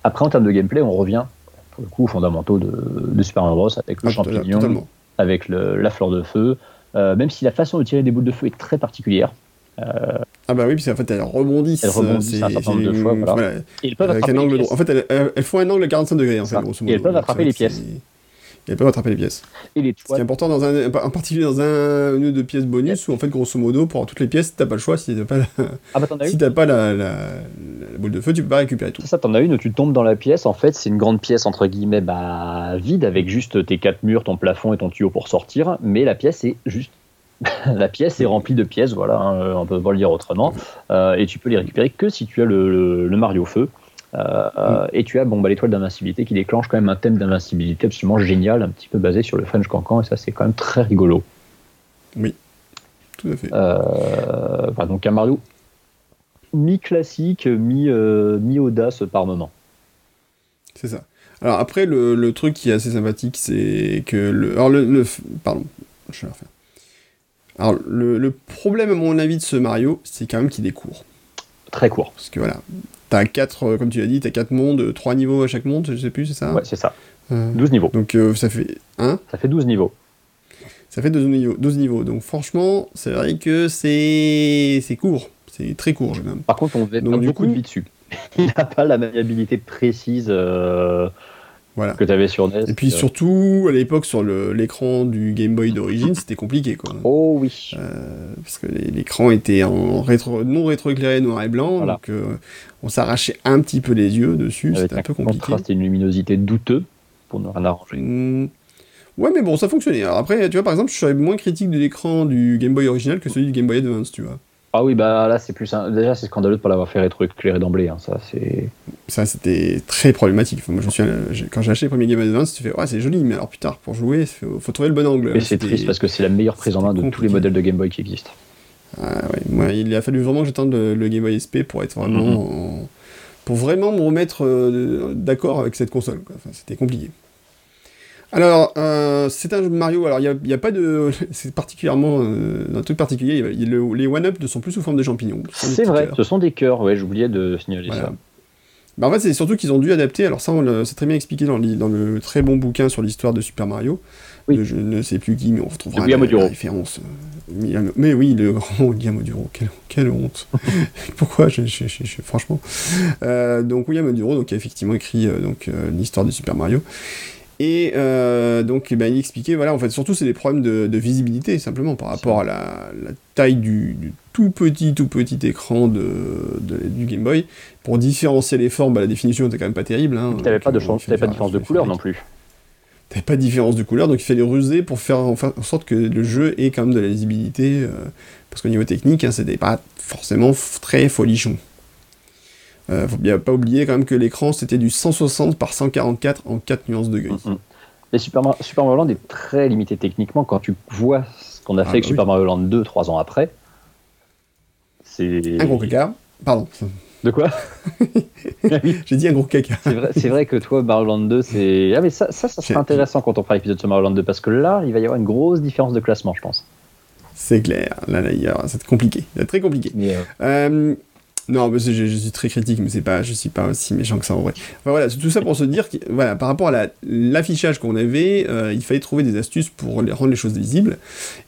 après, en termes de gameplay, on revient pour le coup aux fondamentaux de, Super Mario Bros avec le ah, champignon, avec la fleur de feu. même si la façon de tirer des boules de feu est très particulière. Ah bah oui, parce qu'en fait elles rebondissent. Elles rebondissent un certain nombre de fois, voilà. Et elles peuvent attraper les pièces. En fait, elles, elles, font un angle à 45 degrés, en fait, grosso modo. Et elles peuvent attraper les pièces. Et peuvent attraper les pièces. Et les Ce qui est important, dans un, en particulier dans un nœud de pièces bonus, où en fait, grosso modo, pour toutes les pièces, t'as pas le choix. Si t'as pas, la... ah bah, si t'as pas la, la, la, boule de feu, tu peux pas récupérer tout. Ça, t'en as une où tu tombes dans la pièce. En fait, c'est une grande pièce, entre guillemets, bah, vide, avec juste tes quatre murs, ton plafond et ton tuyau pour sortir. Mais la pièce est juste la pièce est remplie de pièces, voilà, hein, on peut pas le dire autrement, euh, et tu peux les récupérer que si tu as le, le, le Mario Feu. Euh, euh, et tu as bon, bah, l'étoile d'invincibilité qui déclenche quand même un thème d'invincibilité absolument génial, un petit peu basé sur le French Cancan, et ça c'est quand même très rigolo. Oui, tout à fait. Euh, bah, donc un Mario mi-classique, mi-audace par moment. C'est ça. Alors après, le, le, truc qui est assez sympathique, c'est que le... Alors le, le... Pardon, je vais refaire. Alors, le, le, problème, à mon avis, de ce Mario, c'est quand même qu'il est court. Très court. Parce que voilà, t'as 4, comme tu l'as dit, t'as 4 mondes, 3 niveaux à chaque monde, je sais plus, c'est ça Ouais, c'est ça. Euh, 12 niveaux. Donc, euh, ça fait. Hein Ça fait 12 niveaux. Ça fait 12 niveaux. 12 niveaux. Donc, franchement, c'est vrai que c'est. C'est court. C'est très court, je même. Par contre, on va beaucoup coup... de vie dessus. Il n'a pas la maniabilité précise. Euh voilà. que tu avais sur NES. Et puis surtout, à l'époque, sur l'écran du Game Boy d'origine, c'était compliqué. Quoi. Oh oui. Euh, parce que l'écran était en rétro, non rétroéclairé noir et blanc, voilà. donc euh, on s'arrachait un petit peu les yeux dessus, c'était un, un peu compliqué. Contraste et une luminosité douteuse pour ne rien arranger. Mmh. Ouais, mais bon, ça fonctionnait. Alors après, tu vois, par exemple, je serais moins critique de l'écran du Game Boy original que celui du Game Boy Advance, tu vois. Ah oui, bah là, c'est plus. Un... Déjà, c'est scandaleux de pas l'avoir fait rétroéclairer d'emblée. Hein. Ça, c'est. Ça, c'était très problématique. Moi, je quand j'ai acheté le premier Game Boy Advance, tu fais, ouais, c'est joli, mais alors plus tard, pour jouer, faut, faut trouver le bon angle. Et c'est triste parce que c'est la meilleure prise en main de compliqué. tous les modèles de Game Boy qui existent. Ah ouais, moi, il a fallu vraiment que j'attende le, le, Game Boy SP pour être vraiment. Mm -hmm. en... pour vraiment me remettre euh, d'accord avec cette console. Enfin, c'était compliqué. Alors, euh, c'est un jeu de Mario, alors il n'y a, a, pas de... C'est particulièrement... Euh, un truc particulier, y a, le, les one-up ne sont plus sous forme de champignons. C'est vrai, cœurs. ce sont des cœurs, ouais, j'oubliais de signaler voilà. ça. Bah en fait, c'est surtout qu'ils ont dû adapter, alors ça, c'est très bien expliqué dans le, dans le, très bon bouquin sur l'histoire de Super Mario, oui. de, je ne sais plus qui, mais on retrouvera la, la référence. Mais oui, le grand Guillermo Duro, quelle, quelle honte. Pourquoi je, je, je, Franchement. Euh, donc William Duro, donc, qui a effectivement écrit euh, donc l'histoire de Super Mario. Et euh, donc, ben, il expliquait, voilà, en fait, surtout, c'est des problèmes de, de, visibilité, simplement, par rapport à la, la taille du, du, tout petit, tout petit écran de, de, du Game Boy. Pour différencier les formes, bah, la définition était quand même pas terrible. Hein, tu n'avais pas, de chance, pas de différence de couleur non plus. T'avais pas de différence de couleur, donc il fallait ruser pour faire en, en, sorte que le jeu ait quand même de la lisibilité, euh, parce qu'au niveau technique, hein, c'était pas forcément très folichon. Euh, faut bien pas oublier quand même que l'écran c'était du 160 par 144 en 4 nuances de gris. Mm -hmm. Et Super, Mar Super, Mario Land est très limité techniquement quand tu vois ce qu'on a fait ah, avec bah Super. Mario Land 2 3 ans après. C'est un gros caca. Pardon. De quoi? J'ai dit un gros caca. C'est vrai, vrai, que toi, Mario Land 2, c'est. Ah, mais ça, ça, ça sera intéressant quand on fera l'épisode sur Mario Land 2 parce que là, il va y avoir une grosse différence de classement, je pense. C'est clair. Là, là, c'est compliqué. C'est très compliqué. Yeah. Euh, non, mais je, je, suis très critique, mais c'est pas, je suis pas aussi méchant que ça en vrai. Enfin voilà, tout ça pour se dire que, voilà, par rapport à l'affichage la, qu'on avait, euh, il fallait trouver des astuces pour les, rendre les choses visibles.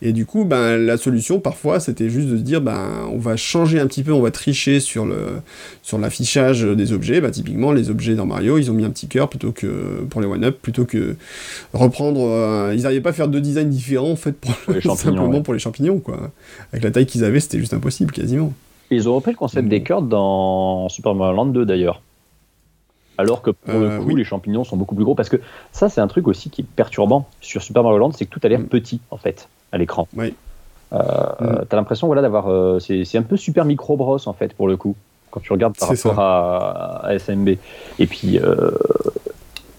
Et du coup, ben, la solution, parfois, c'était juste de se dire, ben, on va changer un petit peu, on va tricher sur le, sur l'affichage des objets. Ben, typiquement, les objets dans Mario, ils ont mis un petit cœur plutôt que, pour les one-up, plutôt que reprendre, euh, ils n'arrivaient pas à faire deux designs différents, en fait, pour, pour les simplement ouais. pour les champignons, quoi. Avec la taille qu'ils avaient, c'était juste impossible, quasiment. Ils ont repris le concept mmh. des cœurs dans Super Mario Land 2 d'ailleurs. Alors que pour euh, le coup, oui. les champignons sont beaucoup plus gros. Parce que ça, c'est un truc aussi qui est perturbant sur Super Mario Land, c'est que tout a l'air mmh. petit en fait à l'écran. Oui. Euh, mmh. T'as l'impression voilà, d'avoir. Euh, c'est un peu Super Micro Bros en fait pour le coup, quand tu regardes par rapport à, à, SMB. Et puis, euh,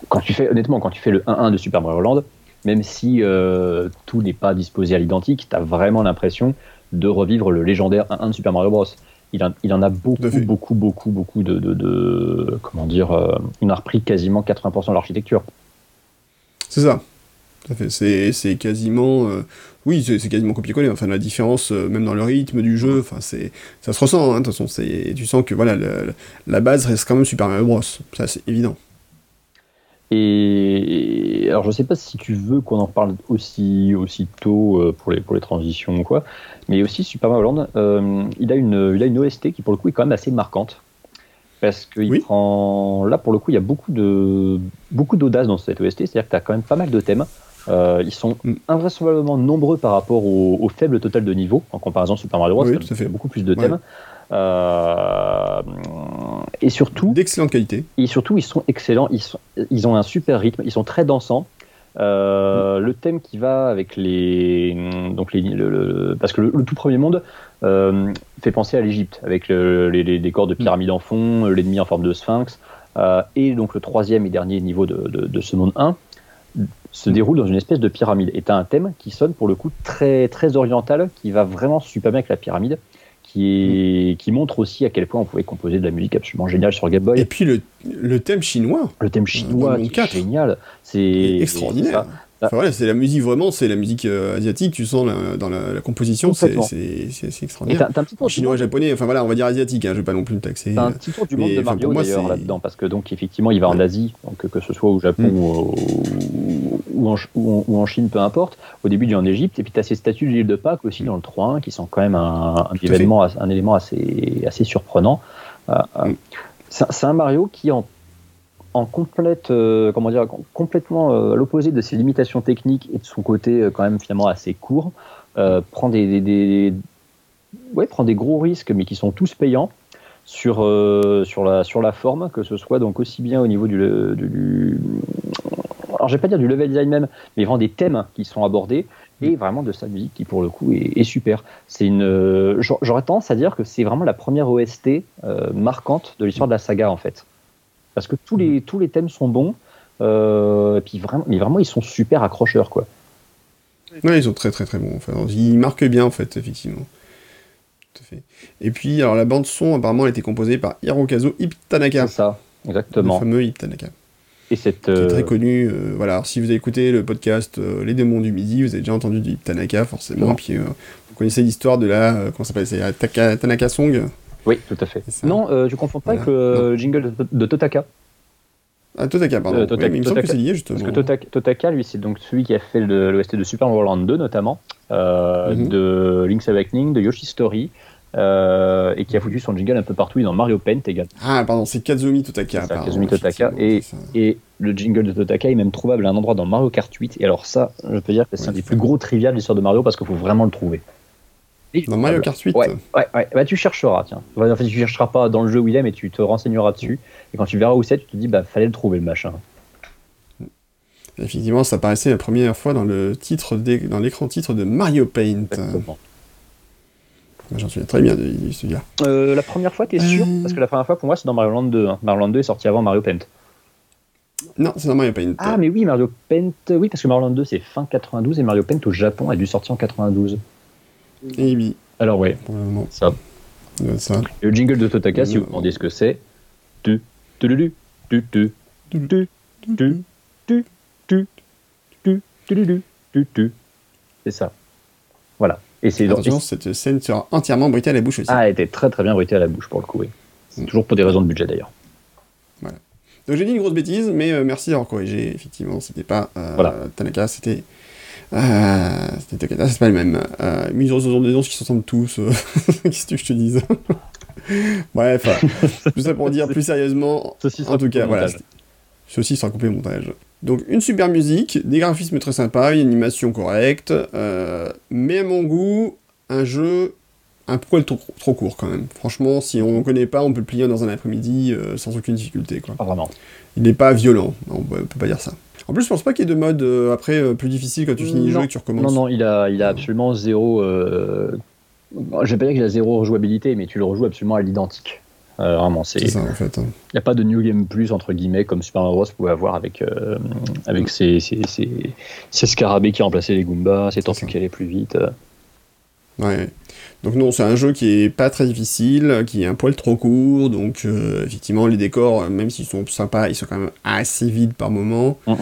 quand tu fais, honnêtement, quand tu fais le 1-1 de Super Mario Land, même si euh, tout n'est pas disposé à l'identique, t'as vraiment l'impression de revivre le légendaire 1-1 de Super Mario Bros. Il en, il en a beaucoup, beaucoup, beaucoup, beaucoup de, de, de comment dire, euh, il a repris quasiment 80% de l'architecture. C'est ça. C'est quasiment, euh, oui, c'est quasiment copier-coller. Enfin, la différence, euh, même dans le rythme du jeu, enfin, c'est, ça se ressent. Hein, de toute façon, tu sens que voilà, le, la base reste quand même Super Mario Bros. Ça, c'est évident. Et, alors, je sais pas si tu veux qu'on en parle aussi, aussi tôt euh, pour, les, pour les transitions ou quoi, mais aussi Super Mario Land, euh, il, a une, il a une OST qui, pour le coup, est quand même assez marquante. Parce qu'il prend. Là, pour le coup, il y a beaucoup de beaucoup d'audace dans cette OST, c'est-à-dire que tu as quand même pas mal de thèmes. Euh, ils sont mm. invraisemblablement nombreux par rapport au, faible total de niveau en comparaison Super Mario Bros. ça fait beaucoup plus de thèmes. Euh, et surtout. D'excellente qualité. Et surtout, ils sont excellents. Ils, sont, ils ont un super rythme. Ils sont très dansants. Euh, mm. Le thème qui va avec les. Donc les le, parce que le, tout premier monde euh, fait penser à l'Égypte, avec les, décors de pyramides en fond, l'ennemi en forme de sphinx. et donc le troisième et dernier niveau de, de, de ce monde 1 se mm. déroule dans une espèce de pyramide. Et tu as un thème qui sonne pour le coup très, très oriental, qui va vraiment super bien avec la pyramide qui, qui montre aussi à quel point on pouvait composer de la musique absolument géniale sur Game Boy. Et puis le, le thème chinois. Le thème chinois, génial. C'est extraordinaire. Enfin, c'est la musique vraiment, c'est la musique euh, asiatique, tu sens dans la, composition, c'est extraordinaire. T'as un petit tour chinois, japonais, enfin voilà, on va dire asiatique, hein, je vais pas non plus le taxer. T'as un petit tour du monde de Mario d'ailleurs là-dedans, parce que donc effectivement il va en Asie, donc que ce soit au Japon mm. ou, ou, en, ou, en, Chine, peu importe. Au début il est en Égypte, et puis t'as ces statues de l'île de Pâques aussi dans le 3 qui sont quand même un, un événement, un élément assez, assez surprenant. Euh, euh, mm. C'est un Mario qui en en complète, euh, comment dire, complètement euh, à l'opposé de ses limitations techniques et de son côté euh, quand même finalement assez court, prend des, des, ouais, prend des gros risques, mais qui sont tous payants sur sur la sur la forme, que ce soit donc aussi bien au niveau du, du alors je vais pas dire du level design même, mais vraiment des thèmes qui sont abordés et vraiment de sa musique qui pour le coup est, super. C'est une, j'aurais tendance à dire que c'est vraiment la première OST marquante de l'histoire de la saga en fait parce que tous les, tous les thèmes sont bons, euh, et puis vraiment, mais vraiment, ils sont super accrocheurs, quoi. Ouais, ils sont très très très bons. Enfin, ils marquent bien, en fait, effectivement. Tout à fait. Et puis, alors, la bande-son, apparemment, a été composée par Hirokazu Iptanaka. C'est ça, exactement. Le fameux Iptanaka. Et cette, Qui est très euh, connu. Euh, voilà, alors, si vous avez écouté le podcast Les démons du midi, vous avez déjà entendu du Iptanaka, forcément. Puis, vous connaissez l'histoire de la. comment s'appelle C'est Tanaka Song oui, tout à fait. Non, euh, tu confonds pas avec le jingle de, Totaka. Ah, Totaka, pardon. Euh, Totaka, il me semble que c'est lié, justement. Parce que Totaka, lui, c'est donc celui qui a fait l'OST de Super Mario Land 2, notamment, euh, mhm. de Link's Awakening, de Yoshi's Story, euh, et qui a foutu son jingle un peu partout, dans Mario Paint également. Ah, pardon, c'est Kazumi Totaka. Kazumi Totaka, et, et le jingle de Totaka est même trouvable à un endroit dans Mario Kart 8, et alors ça, je peux dire que c'est un des plus gros trivia de l'histoire de Mario, parce qu'il faut vraiment le trouver. Dans Mario Kart 8 Ouais, ouais, ouais. Bah, tu chercheras, tiens. En fait, tu chercheras pas dans le jeu où il est, mais tu te renseigneras dessus. Et quand tu verras où c'est, tu te dis, bah, fallait le trouver, le machin. Effectivement, ça apparaissait la première fois dans le titre, dans l'écran titre de Mario Paint. J'en souviens très bien de, celui-là. Euh, la première fois, t'es sûr? Euh. Parce que la première fois, pour moi, c'est dans Mario Land 2. Hein. Mario Land 2 est sorti avant Mario Paint. Non, c'est dans Mario Paint. Ah, mais oui, Mario Paint, oui, parce que Mario Land 2, c'est fin 92 et Mario Paint au Japon a dû sortir en 92. Et oui. Alors ouais, ça. ça. Le jingle de Totaka, si vous demandez ce que c'est, tu tu tu tu tu tu tu tu tu tu tu tu c'est ça. Voilà. Et c'est Attention, cette scène sera entièrement bruitée à la bouche aussi. Ah, elle était très très bien bruitée à la bouche pour le coup, oui. C'est toujours pour des raisons de budget d'ailleurs. Voilà. Donc j'ai dit une grosse bêtise, mais merci d'avoir corrigé. Effectivement, c'était pas voilà. Tanaka, c'était euh, c'est pas le même. Euh, mais ils ont des noms qui s'entendent tous. Euh, qu'est-ce que je te dise? Bref, tout ça pour dire plus sérieusement. en tout cas, voilà. Ceci sera coupé montage. Donc une super musique, des graphismes très sympas, une animation correcte, euh, mais à mon goût, un jeu un poil trop, trop, court quand même. Franchement, si on ne connaît pas, on peut le plier dans un après-midi euh, sans aucune difficulté. Quoi. Pas vraiment. Il n'est pas violent, on peut, peut pas dire ça. En plus, je pense pas qu'il y ait de mode euh, après euh, plus difficile quand tu finis le jeu et que tu recommences. Non, non, il a, il a absolument zéro. Euh... Je vais pas dire qu'il a zéro rejouabilité, mais tu le rejoues absolument à l'identique. Euh, vraiment, c'est. ça en fait. Hein. Il n'y a pas de New Game Plus entre guillemets comme Super Mario Bros. pouvait avoir avec, avec ses, ses, ses, scarabées qui remplaçaient les Goombas, ses tortues qui allaient plus vite. Ouais. Donc non, c'est un jeu qui est pas très difficile, qui est un poil trop court, donc euh, effectivement les décors, même s'ils sont sympas, ils sont quand même assez vides par moment. Mm, mm.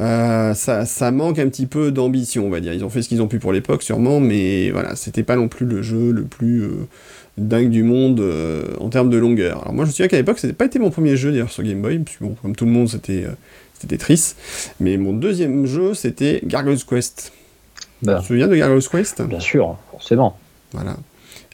Euh, ça, ça, manque un petit peu d'ambition, on va dire. Ils ont fait ce qu'ils ont pu pour l'époque sûrement, mais voilà, c'était pas non plus le jeu le plus euh, dingue du monde en termes de longueur. Alors moi je me souviens qu'à l'époque, c'était pas été mon premier jeu d'ailleurs sur Game Boy, bon, comme tout le monde, c'était c'était Tetris. Mais mon deuxième jeu, c'était Gargoyle's Quest. Bah. Tu te souviens de Gargoyle's Quest? Bien sûr, forcément. Voilà.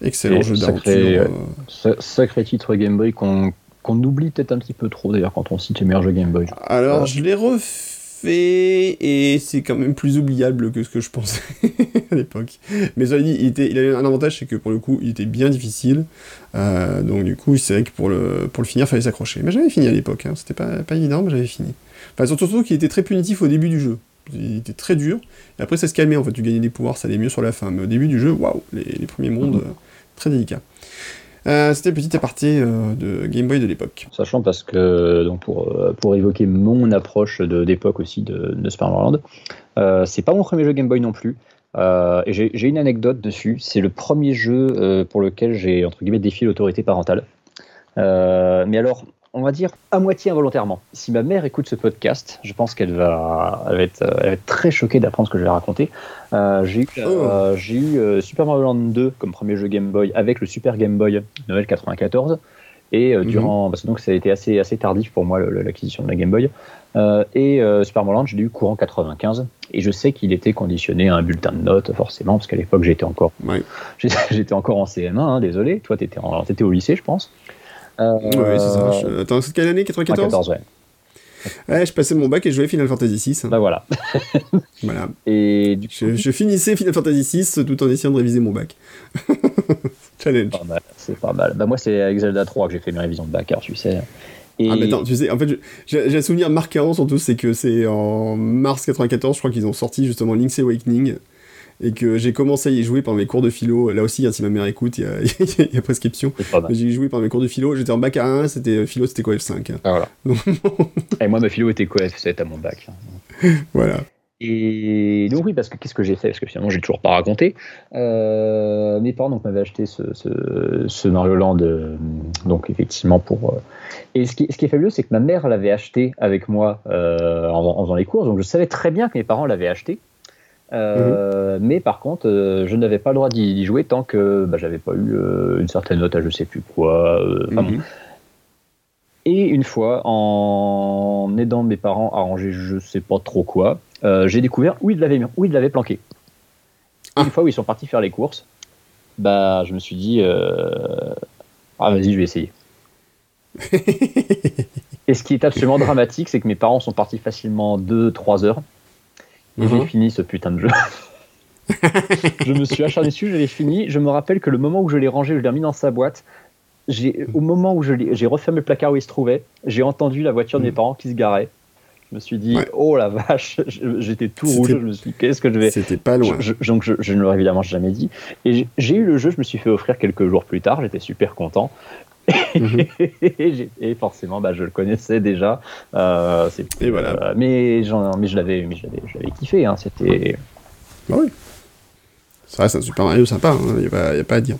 Excellent Et jeu sacré, d'aventure. Sa- Sacré titre Game Boy qu'on qu'on oublie peut-être un petit peu trop d'ailleurs quand on cite les meilleurs jeux Game Boy. Alors, Euh, je l'ai refait et c'est quand même plus oubliable que ce que je pensais à l'époque. Mais ça dit, il, était, il avait un avantage, c'est que pour le coup, il était bien difficile. Euh, donc, du coup, c'est vrai que pour le, pour le finir, il fallait s'accrocher. Mais j'avais fini à l'époque, hein. c'était pas, pas évident, mais j'avais fini. Enfin, surtout, surtout qu'il était très punitif au début du jeu. Il était très dur, et après ça se calmait en fait, tu gagnais des pouvoirs, ça allait mieux sur la fin. Mais au début du jeu, waouh, les, les premiers mondes, euh, très délicats. Euh, C'était petit aparté euh, de Game Boy de l'époque. Sachant parce que, donc pour, euh, pour évoquer mon approche d'époque aussi de, de Land, euh, c'est pas mon premier jeu Game Boy non plus. Et j'ai une anecdote dessus. C'est le premier jeu pour lequel j'ai, entre guillemets, défié l'autorité parentale. Mais alors, on va dire à moitié involontairement. Si ma mère écoute ce podcast, je pense qu'elle va, elle va, être, elle va être très choquée d'apprendre ce que je vais raconter. Euh, j'ai eu, euh, j'ai eu euh, Super Mario Land 2 comme premier jeu Game Boy avec le Super Game Boy Noël 94. Et euh, Mhm. durant, parce que donc ça a été assez, assez tardif pour moi le- le- l'acquisition de la Game Boy. Euh, et euh, Super Mario Land, je l'ai eu courant 95. Et je sais qu'il était conditionné à un bulletin de notes, forcément, parce qu'à l'époque j'étais encore, j'étais encore en CM1, hein, désolé. Toi, t'étais en- t'étais au lycée, je pense. Euh, Ouais, c'est ça. Je- Attends, c'est quelle année 94 14, ouais. Ouais, je passais mon bac et je jouais Final Fantasy VI. Bah voilà. Voilà. Et du coup, Je, je finissais Final Fantasy VI tout en essayant de réviser mon bac. Challenge. pas mal, c'est pas mal. Bah moi, c'est avec Zelda 3 que j'ai fait mes révisions de bac, alors tu sais. Et Ah, mais attends, tu sais, en fait, j'ai un souvenir marquant surtout, c'est que c'est en mars 94, je crois qu'ils ont sorti justement Link's Awakening. Et que j'ai commencé à y jouer par mes cours de philo. Là aussi, hein, si ma mère écoute, il y a, il y a prescription. J'ai joué par mes cours de philo. J'étais en bac à 1, c'était philo, c'était quoi F5. hein. Ah, voilà. Donc, Et moi, ma philo était quoi F7 à mon bac. hein. voilà. Et donc oui, parce que qu'est-ce que j'ai fait? Parce que finalement, j'ai toujours pas raconté. Euh, mes parents donc m'avaient acheté ce, ce, ce Mario Land, euh, donc effectivement pour. euh, Et ce qui, ce qui est fabuleux, c'est que ma mère l'avait acheté avec moi euh, en, en faisant les courses, donc je savais très bien que mes parents l'avaient acheté. Euh, Mais par contre, euh, je n'avais pas le droit d'y jouer tant que bah, j'avais pas eu euh, une certaine note à je sais plus quoi. bon, Mhm. et une fois, en aidant mes parents à ranger je sais pas trop quoi, j'ai découvert où ils l'avaient où ils l'avaient planqué. Ah. Une fois où ils sont partis faire les courses, bah je me suis dit ah vas-y je vais essayer. Et ce qui est absolument dramatique, c'est que mes parents sont partis facilement 2-3 heures et j'ai Mhm. fini ce putain de jeu. je me suis acharné dessus, je l'ai fini. Je me rappelle que le moment où je l'ai rangé, je l'ai remis dans sa boîte. Au moment où je l'ai- j'ai refermé le placard où il se trouvait, j'ai entendu la voiture de mes Mhm. parents qui se garait. Je me suis dit, Ouais. oh la vache, j'étais tout rouge. Je me suis dit, qu'est-ce que je vais. C'était pas loin. Je- je- donc je, je ne l'aurais évidemment jamais dit. Et j'ai eu le jeu, je me suis fait offrir quelques jours plus tard, j'étais super content. Mhm. et, forcément, bah, je le connaissais déjà. Euh, Et voilà. euh, mais, je l'avais, mais je l'avais, je l'avais kiffé. Hein, c'était. Bah oui. Ça reste un Super Mario sympa, il n'y a, pas- y a pas à dire.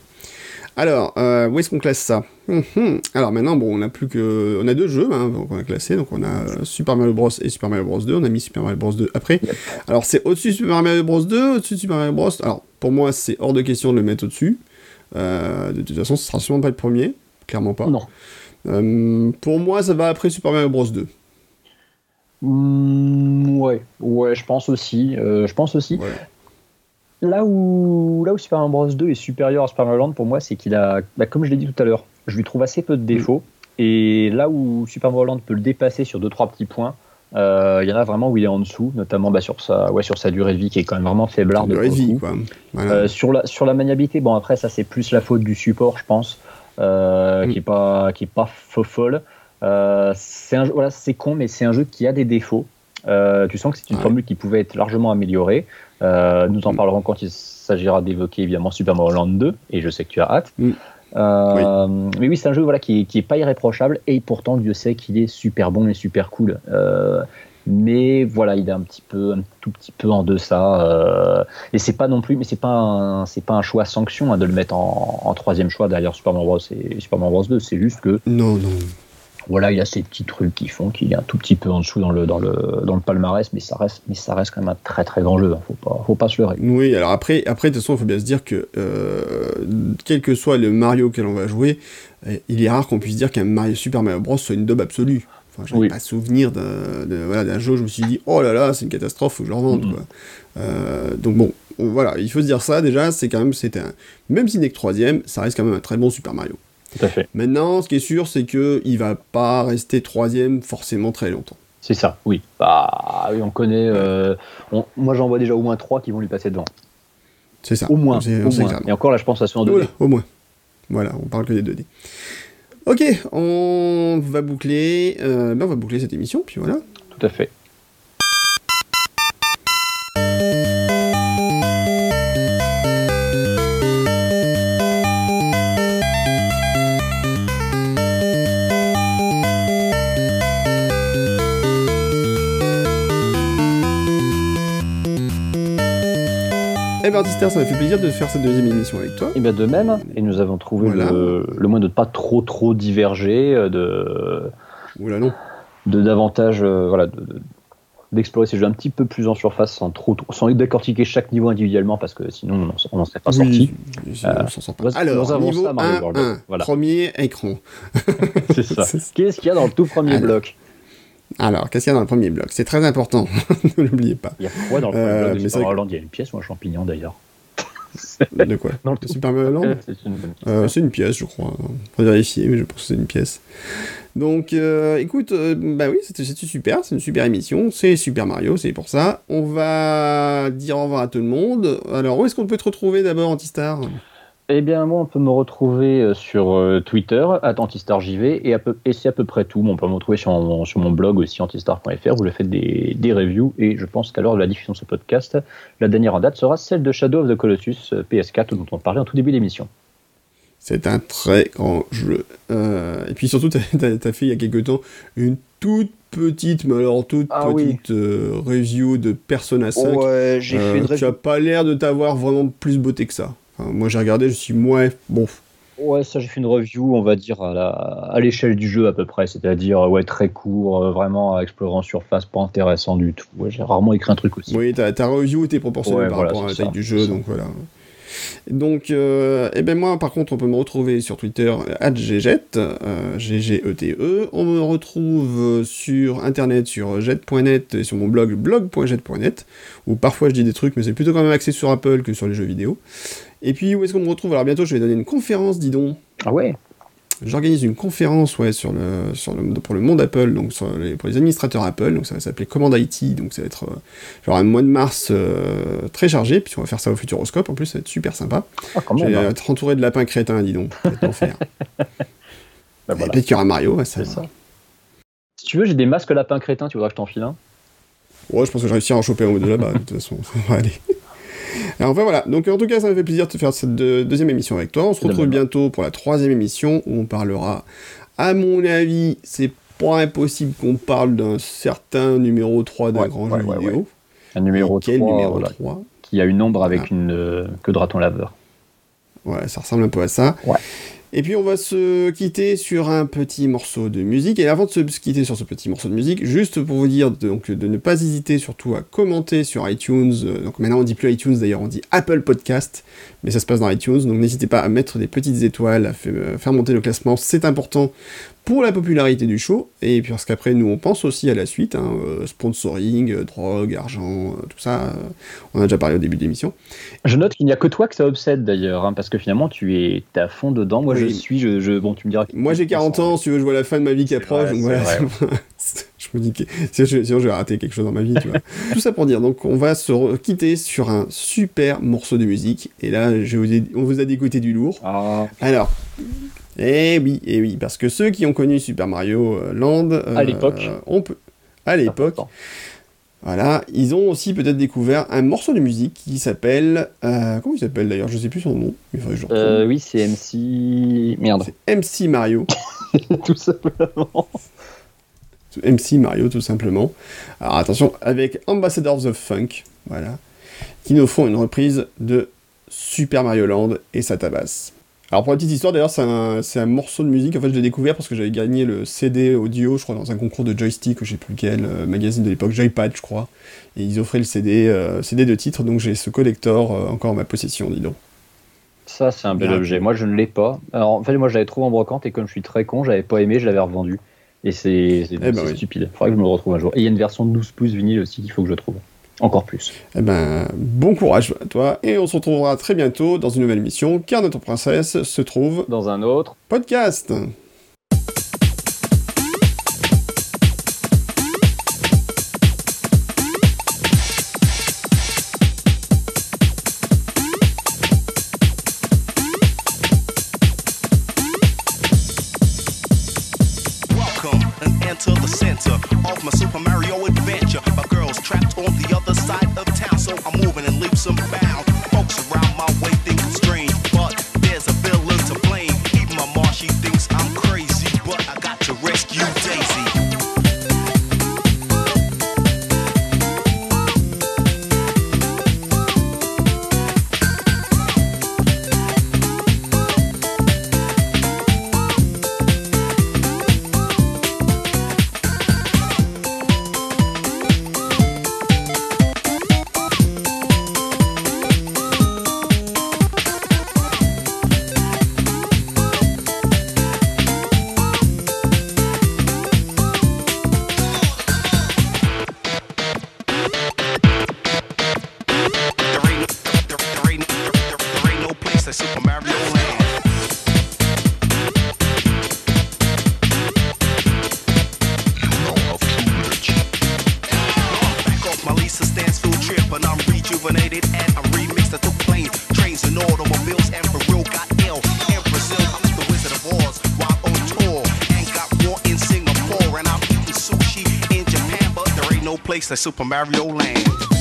Alors, euh, où est-ce qu'on classe ça? Mhm. Alors maintenant, bon, on a plus que, on a deux jeux hein, qu'on a classés, donc on a Super Mario Bros et Super Mario Bros 2. On a mis Super Mario Bros 2 après. Yep. Alors c'est au-dessus de Super Mario Bros 2, au-dessus de Super Mario Bros. Alors pour moi, c'est hors de question de le mettre au-dessus. Euh, de toute façon, ce sera sûrement pas le premier, clairement pas. Non. Euh, pour moi, ça va après Super Mario Bros 2. Mm, ouais, ouais, je pense aussi. euh, je pense aussi. Ouais. Là où, là où Super Mario Bros 2 est supérieur à Super Mario Land pour moi, c'est qu'il a, bah, comme je l'ai dit tout à l'heure, je lui trouve assez peu de défauts. Et là où Super Mario Land peut le dépasser sur deux trois petits points, euh, il y en a vraiment où il est en dessous, notamment bah, sur sa, ouais, sur sa durée de vie qui est quand même vraiment faiblarde. de pour le vie, quoi. Voilà. Euh, sur, la, sur la maniabilité, bon après ça c'est plus la faute du support je pense, euh, Mm. qui est pas qui est pas faux folle. Euh, c'est un voilà c'est con mais c'est un jeu qui a des défauts. Euh, tu sens que c'est une Ouais. formule qui pouvait être largement améliorée. Nous en Mm. parlerons quand il s'agira d'évoquer évidemment Super Mario Land 2 et je sais que tu as hâte. Mm. Euh, Mais oui c'est un jeu voilà qui est, qui est pas irréprochable et pourtant Dieu sait qu'il est super bon et super cool. Euh, mais voilà, il est un petit peu, un tout petit peu en deçà. euh, et c'est pas non plus, mais c'est pas un, c'est pas un choix sanction hein, de le mettre en, en troisième choix derrière Super Mario Bros et Super Mario Bros 2. C'est juste que Non, non. voilà, il y a ces petits trucs qui font qu'il est un tout petit peu en dessous dans le dans le dans le palmarès, mais ça reste, mais ça reste quand même un très très grand jeu. hein, faut pas, faut pas se leurrer. Oui, alors après, après de toute façon, il faut bien se dire que euh, quel que soit le Mario auquel on va jouer, euh, il est rare qu'on puisse dire qu'un Mario Super Mario Bros soit une daube absolue. Enfin, j'avais pas souvenir d'un voilà, jeu où je me suis dit, oh là là, c'est une catastrophe, faut que je le revende. quoi. Euh, donc bon, voilà, il faut se dire ça déjà, c'est quand même, c'était un. Même si n'est que troisième, ça reste quand même un très bon Super Mario. Tout à fait. Maintenant, ce qui est sûr, c'est qu'il va pas rester troisième forcément très longtemps. C'est ça, oui. Bah, oui, on connaît. Euh, moi, j'en vois déjà au moins trois qui vont lui passer devant. C'est ça. Au moins. Et encore, là, je pense à ce en 2D. au moins. Voilà, on parle que des 2D. Ok, on va boucler, euh, ben on va boucler cette émission, puis voilà. Tout à fait. Ça m'a fait plaisir de faire cette deuxième émission avec toi. Et eh bien de même, et nous avons trouvé le, le, moyen de ne pas trop trop diverger, euh, de. Oula non. De davantage, euh, voilà, d'explorer ces jeux un petit peu plus en surface sans trop, sans décortiquer chaque niveau individuellement parce que sinon on n'en serait pas sorti. Euh, Alors, niveau 1, premier écran. C'est ça. Qu'est-ce qu'il y a dans le tout premier bloc? Alors, qu'est-ce qu'il y a dans le premier bloc? C'est très important, ne l'oubliez pas. Il y a quoi dans le premier bloc? De Super Mario Il y a une pièce ou un champignon d'ailleurs De quoi? Dans le Super Mario euh, C'est une, pièce, je crois. On va vérifier, mais je pense que c'est une pièce. Donc, euh, écoute, euh, bah oui, c'était super, c'est une super émission, c'est Super Mario, c'est pour ça. On va dire au revoir à tout le monde. Alors, où est-ce qu'on peut te retrouver d'abord, Antistar? Eh bien, moi, on peut me retrouver euh, sur euh, Twitter, AntiStarJV, et, et c'est à peu près tout. on peut me retrouver sur mon, sur mon blog aussi, antistar.fr, où je fais des, des reviews, et je pense qu'à l'heure de la diffusion de ce podcast, la dernière en date sera celle de Shadow of the Colossus euh, PS4, dont on parlait en tout début d'émission. C'est un très grand jeu. et puis surtout, tu as, fait il y a quelques temps une toute petite, mais alors toute ah petite review de Persona 5. Ouais, j'ai fait une Tu n'as pas l'air de t'avoir vraiment plus beauté que ça moi j'ai regardé, je suis ouais, bon. Ouais, ça j'ai fait une review, on va dire à l'échelle du jeu à peu près, c'est-à-dire ouais très court, euh, vraiment explorant en surface, pas intéressant du tout. j'ai rarement écrit un truc aussi. Oui, ta, ta review était proportionnelle par rapport à la taille du jeu, donc voilà. Donc, euh, eh ben moi, par contre, on peut me retrouver sur Twitter euh, g g e -E. On me retrouve sur internet sur jet.net et sur mon blog blog.jet.net, où parfois je dis des trucs, mais c'est plutôt quand même axé sur Apple que sur les jeux vidéo. Et puis, où est-ce qu'on me retrouve? Alors, bientôt, je vais donner une conférence, dis donc. Ah ouais? J'organise une conférence ouais, sur le, sur le, pour le monde Apple, donc pour les administrateurs Apple, donc ça va s'appeler Command IT, donc ça va être euh, genre un mois de mars euh, très chargé, puis on va faire ça au Futuroscope, en plus ça va être super sympa. Ah, je vais être entouré de lapins crétins, dis donc, ça va être l'enfer. bah, voilà. Peut-être qu'il y aura Mario, ça, ça. Si tu veux, j'ai des masques lapins crétins, tu voudrais que je t'enfile un? Ouais, je pense que je réussirai à en choper un ou deux là-bas, de toute façon, ça aller. enfin voilà, donc en tout cas ça me fait plaisir de faire cette deuxième émission avec toi. On se retrouve bientôt pour la troisième émission où on parlera, à mon avis, c'est pas impossible qu'on parle d'un certain numéro 3 d'un grand jeu vidéo. Un numéro 3, numéro 3 Qui a une ombre avec une euh, queue de raton laveur. Ouais, ça ressemble un peu à ça. Ouais. Et puis on va se quitter sur un petit morceau de musique. Et avant de se quitter sur ce petit morceau de musique, juste pour vous dire donc, de ne pas hésiter surtout à commenter sur iTunes. Donc maintenant on dit plus iTunes d'ailleurs, on dit Apple Podcast, mais ça se passe dans iTunes. Donc n'hésitez pas à mettre des petites étoiles, à faire monter le classement, c'est important pour la popularité du show, et puis parce qu'après nous on pense aussi à la suite, hein, euh, sponsoring, euh, drogue, argent, euh, tout ça, on a déjà parlé au début de l'émission. Je note qu'il n'y a que toi que ça obsède d'ailleurs, hein, parce que finalement tu es, à fond dedans, moi je suis, je, bon tu me diras... Moi j'ai 40 ans, si tu veux, je vois la fin de ma vie qui approche, donc voilà, je me dis que sinon je vais rater quelque chose dans ma vie, tu vois. tout ça pour dire, donc on va se quitter sur un super morceau de musique, et là je vous on vous a dégoûté du lourd. Ah. Alors... Eh oui, eh oui, parce que ceux qui ont connu Super Mario euh, Land euh, à l'époque, on peut, à l'époque, voilà, ils ont aussi peut-être découvert un morceau de musique qui s'appelle, euh, comment il s'appelle d'ailleurs, je sais plus son nom. oui, c'est MC, merde, c'est MC Mario, tout simplement. MC Mario, tout simplement. Alors attention, avec Ambassadors of Funk, voilà, qui nous font une reprise de Super Mario Land et sa tabasse. Alors pour la petite histoire, d'ailleurs, c'est un, morceau de musique. En fait, je l'ai découvert parce que j'avais gagné le CD audio, je crois, dans un concours de joystick, ou je sais plus lequel, euh, magazine de l'époque, Joypad, je crois. Et ils offraient le CD, euh, CD de titre, donc j'ai ce collector euh, encore en ma possession, dis donc. Ça, c'est un bel objet. Moi, je ne l'ai pas. Alors, en fait, moi, je l'avais trouvé en brocante et comme je suis très con, j'avais pas aimé, je l'avais revendu. Et c'est eh ben stupide. Il faudra que je me retrouve un jour. Et il y a une version 12 pouces vinyle aussi qu'il faut que je trouve. Encore plus. Eh ben, bon courage à toi. Et on se retrouvera très bientôt dans une nouvelle émission, car notre princesse se trouve dans un autre podcast. no place like Super Mario Land.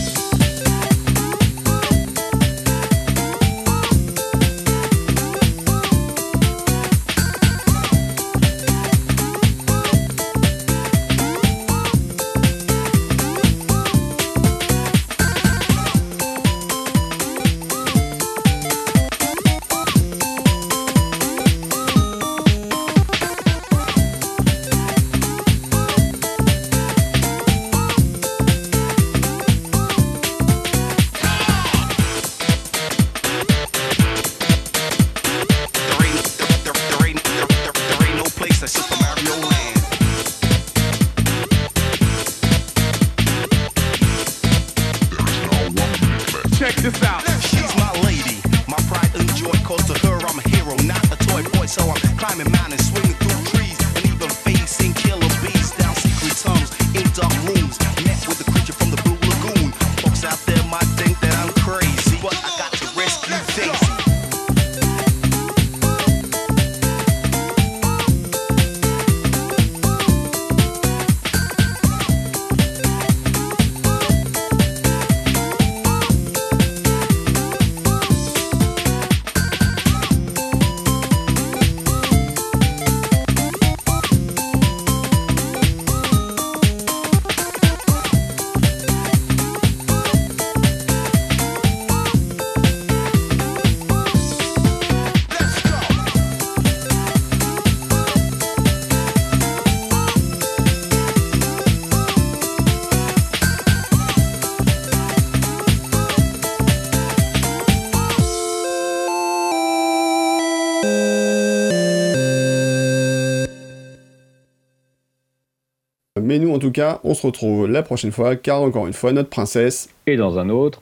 on se retrouve la prochaine fois, car encore une fois, notre princesse. Et dans un autre.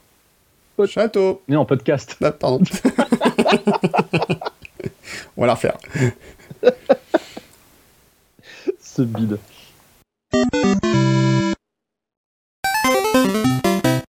Château. Non, podcast. Ah, pardon. on va la refaire. Ce bide.